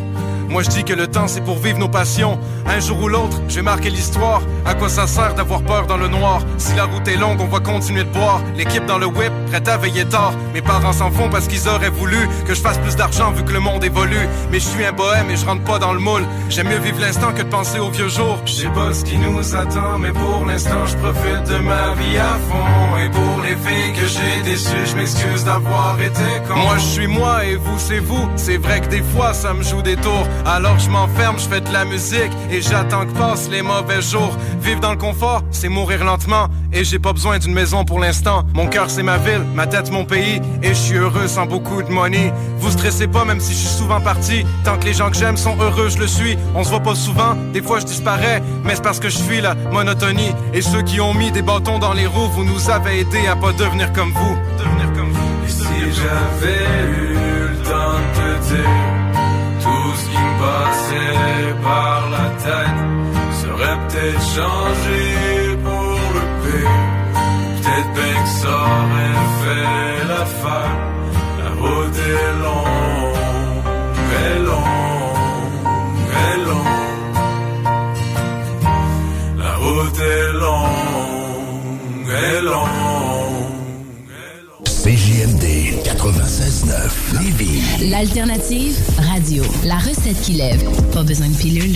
Speaker 82: Moi je dis que le temps c'est pour vivre nos passions. Un jour ou l'autre, je vais marquer l'histoire. À quoi ça sert d'avoir peur dans le noir? Si la route est longue, on va continuer de boire. L'équipe dans le whip, prête à veiller tard. Mes parents s'en font parce qu'ils auraient voulu que je fasse plus d'argent vu que le monde évolue. Mais je suis un bohème et je rentre pas dans le moule. J'aime mieux vivre l'instant que de penser aux vieux jours.
Speaker 25: Je sais pas ce qui nous attend, mais pour l'instant, je profite de ma vie à fond. Et pour les filles que j'ai déçues, je m'excuse d'avoir été con.
Speaker 82: Moi je suis moi et vous c'est vous. C'est vrai que des fois ça me joue des tours. Alors je m'enferme, je fais de la musique et j'attends que passent les mauvais jours. Vivre dans le confort, c'est mourir lentement. Et j'ai pas besoin d'une maison pour l'instant. Mon cœur c'est ma ville, ma tête mon pays. Et je suis heureux sans beaucoup de money. Vous stressez pas même si je suis souvent parti. Tant que les gens que j'aime sont heureux, je le suis. On se voit pas souvent, des fois je disparais. Mais c'est parce que je fuis la monotonie. Et ceux qui ont mis des bâtons dans les roues, vous nous avez aidés à pas devenir comme vous. Devenir comme vous.
Speaker 25: Et si j'avais eu le temps de te par la tête, ça aurait peut-être changé pour le pire. Peut-être que ça aurait fait l'affaire. La route est longue,
Speaker 80: 96.9 Lévis.
Speaker 65: L'alternative radio. La recette qui lève. Pas besoin de pilule.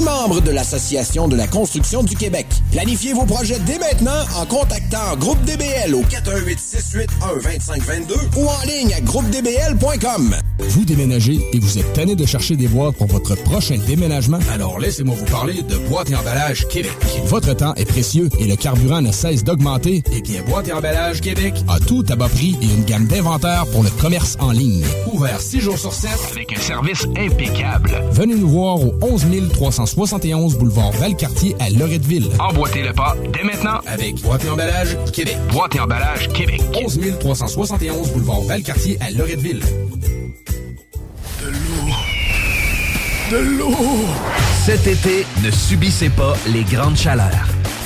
Speaker 83: membre de l'Association de la construction du Québec. Planifiez vos projets dès maintenant en contactant Groupe DBL au 418-681-2522 ou en ligne à groupedbl.com.
Speaker 9: Vous déménagez et vous êtes tanné de chercher des boîtes pour votre prochain déménagement? Alors laissez-moi vous parler de Boîte et Emballage Québec. Votre temps est précieux et le carburant ne cesse d'augmenter. Eh bien, Boîte et Emballage Québec a tout à bas prix et une gamme d'inventaires pour le commerce en ligne. Ouvert 6 jours sur 7 avec un service impeccable. Venez nous voir au 11 371 boulevard Valcartier à Loretteville. Emboîtez le pas dès maintenant avec Boîte et Emballage Québec. Boîte et Emballage Québec. 11 371 boulevard Valcartier à Loretteville.
Speaker 1: De l'eau! Cet été, ne subissez pas les grandes chaleurs.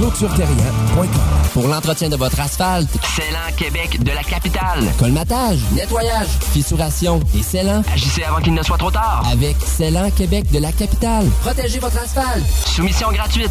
Speaker 5: ClôtureTerrien.com Pour l'entretien de votre asphalte,
Speaker 29: Célan Québec de la capitale.
Speaker 5: colmatage, nettoyage, fissuration et scellant.
Speaker 29: Agissez avant qu'il ne soit trop tard.
Speaker 5: Avec Célan Québec de la capitale. Protégez votre asphalte.
Speaker 29: Soumission gratuite.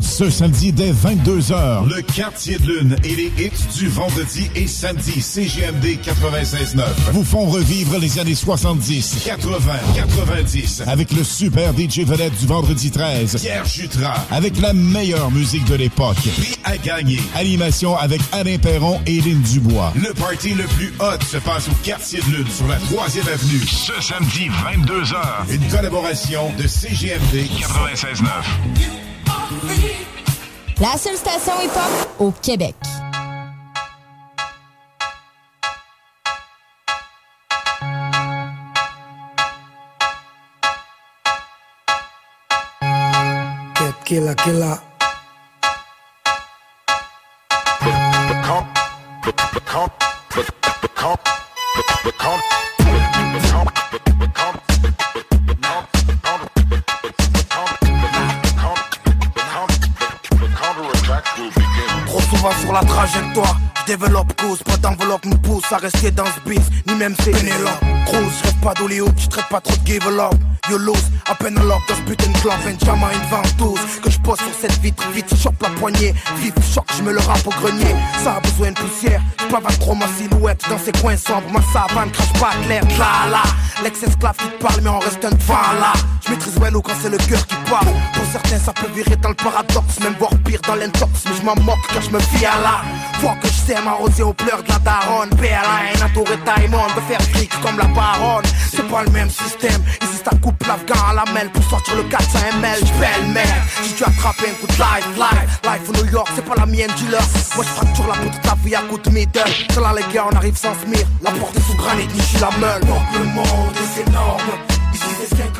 Speaker 84: Ce samedi dès 22h, le quartier de lune et les hits du vendredi et samedi CGMD 96.9 vous font revivre les années 70, 80, 90 avec le super DJ vedette du vendredi 13, Pierre Jutras, avec la meilleure musique de l'époque. Prix à gagner. Animation avec Alain Perron et Lynn Dubois. Le party le plus hot se passe au quartier de lune sur la 3e avenue. Ce samedi 22h, une collaboration de CGMD 96.9.
Speaker 65: La seule station hip-hop au Québec.
Speaker 85: killer, killer.
Speaker 86: Sur la trajectoire, je développe cause, pas d'enveloppe me pousse à rester dans ce beat, ni même c'est Pénélope. Cruz, je rêve pas d'Hollywood, tu traites pas trop de give up. You lose, à peine un lock dans putain de club, Benjamin une ventouse. Que je pose sur cette vitre, vite, chope la poignée. Vif, choc, je me le rappe au grenier. Ça a besoin de poussière, je pas trop ma silhouette dans ces coins sombres. Ma savane crache pas clair, là là. L'ex-esclave qui te parle, mais on reste un devant là. Je maîtrise quand c'est le cœur qui parle. Pour certains, ça peut virer dans le paradoxe, même voir pire dans l'intox. Mais je m'en moque car je me fie à là. Vois que je sais m'arroser aux pleurs de la daronne. PLA, entouré Taïmon, de faire fric comme la baronne. C'est pas le même système. Ici, ta coupe l'afghan à la mêle pour sortir le 400 ml. J'pelle merde. Si tu attrapes un coup de life, life, life au New York, c'est pas la mienne, dealer. Moi, je fracture la peau de ta vie à coup de middle. C'est là, les gars, on arrive sans smir. La porte est sous granit, ni je la meule. Donc le monde est énorme. Ici, c'est 50,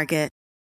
Speaker 87: Target.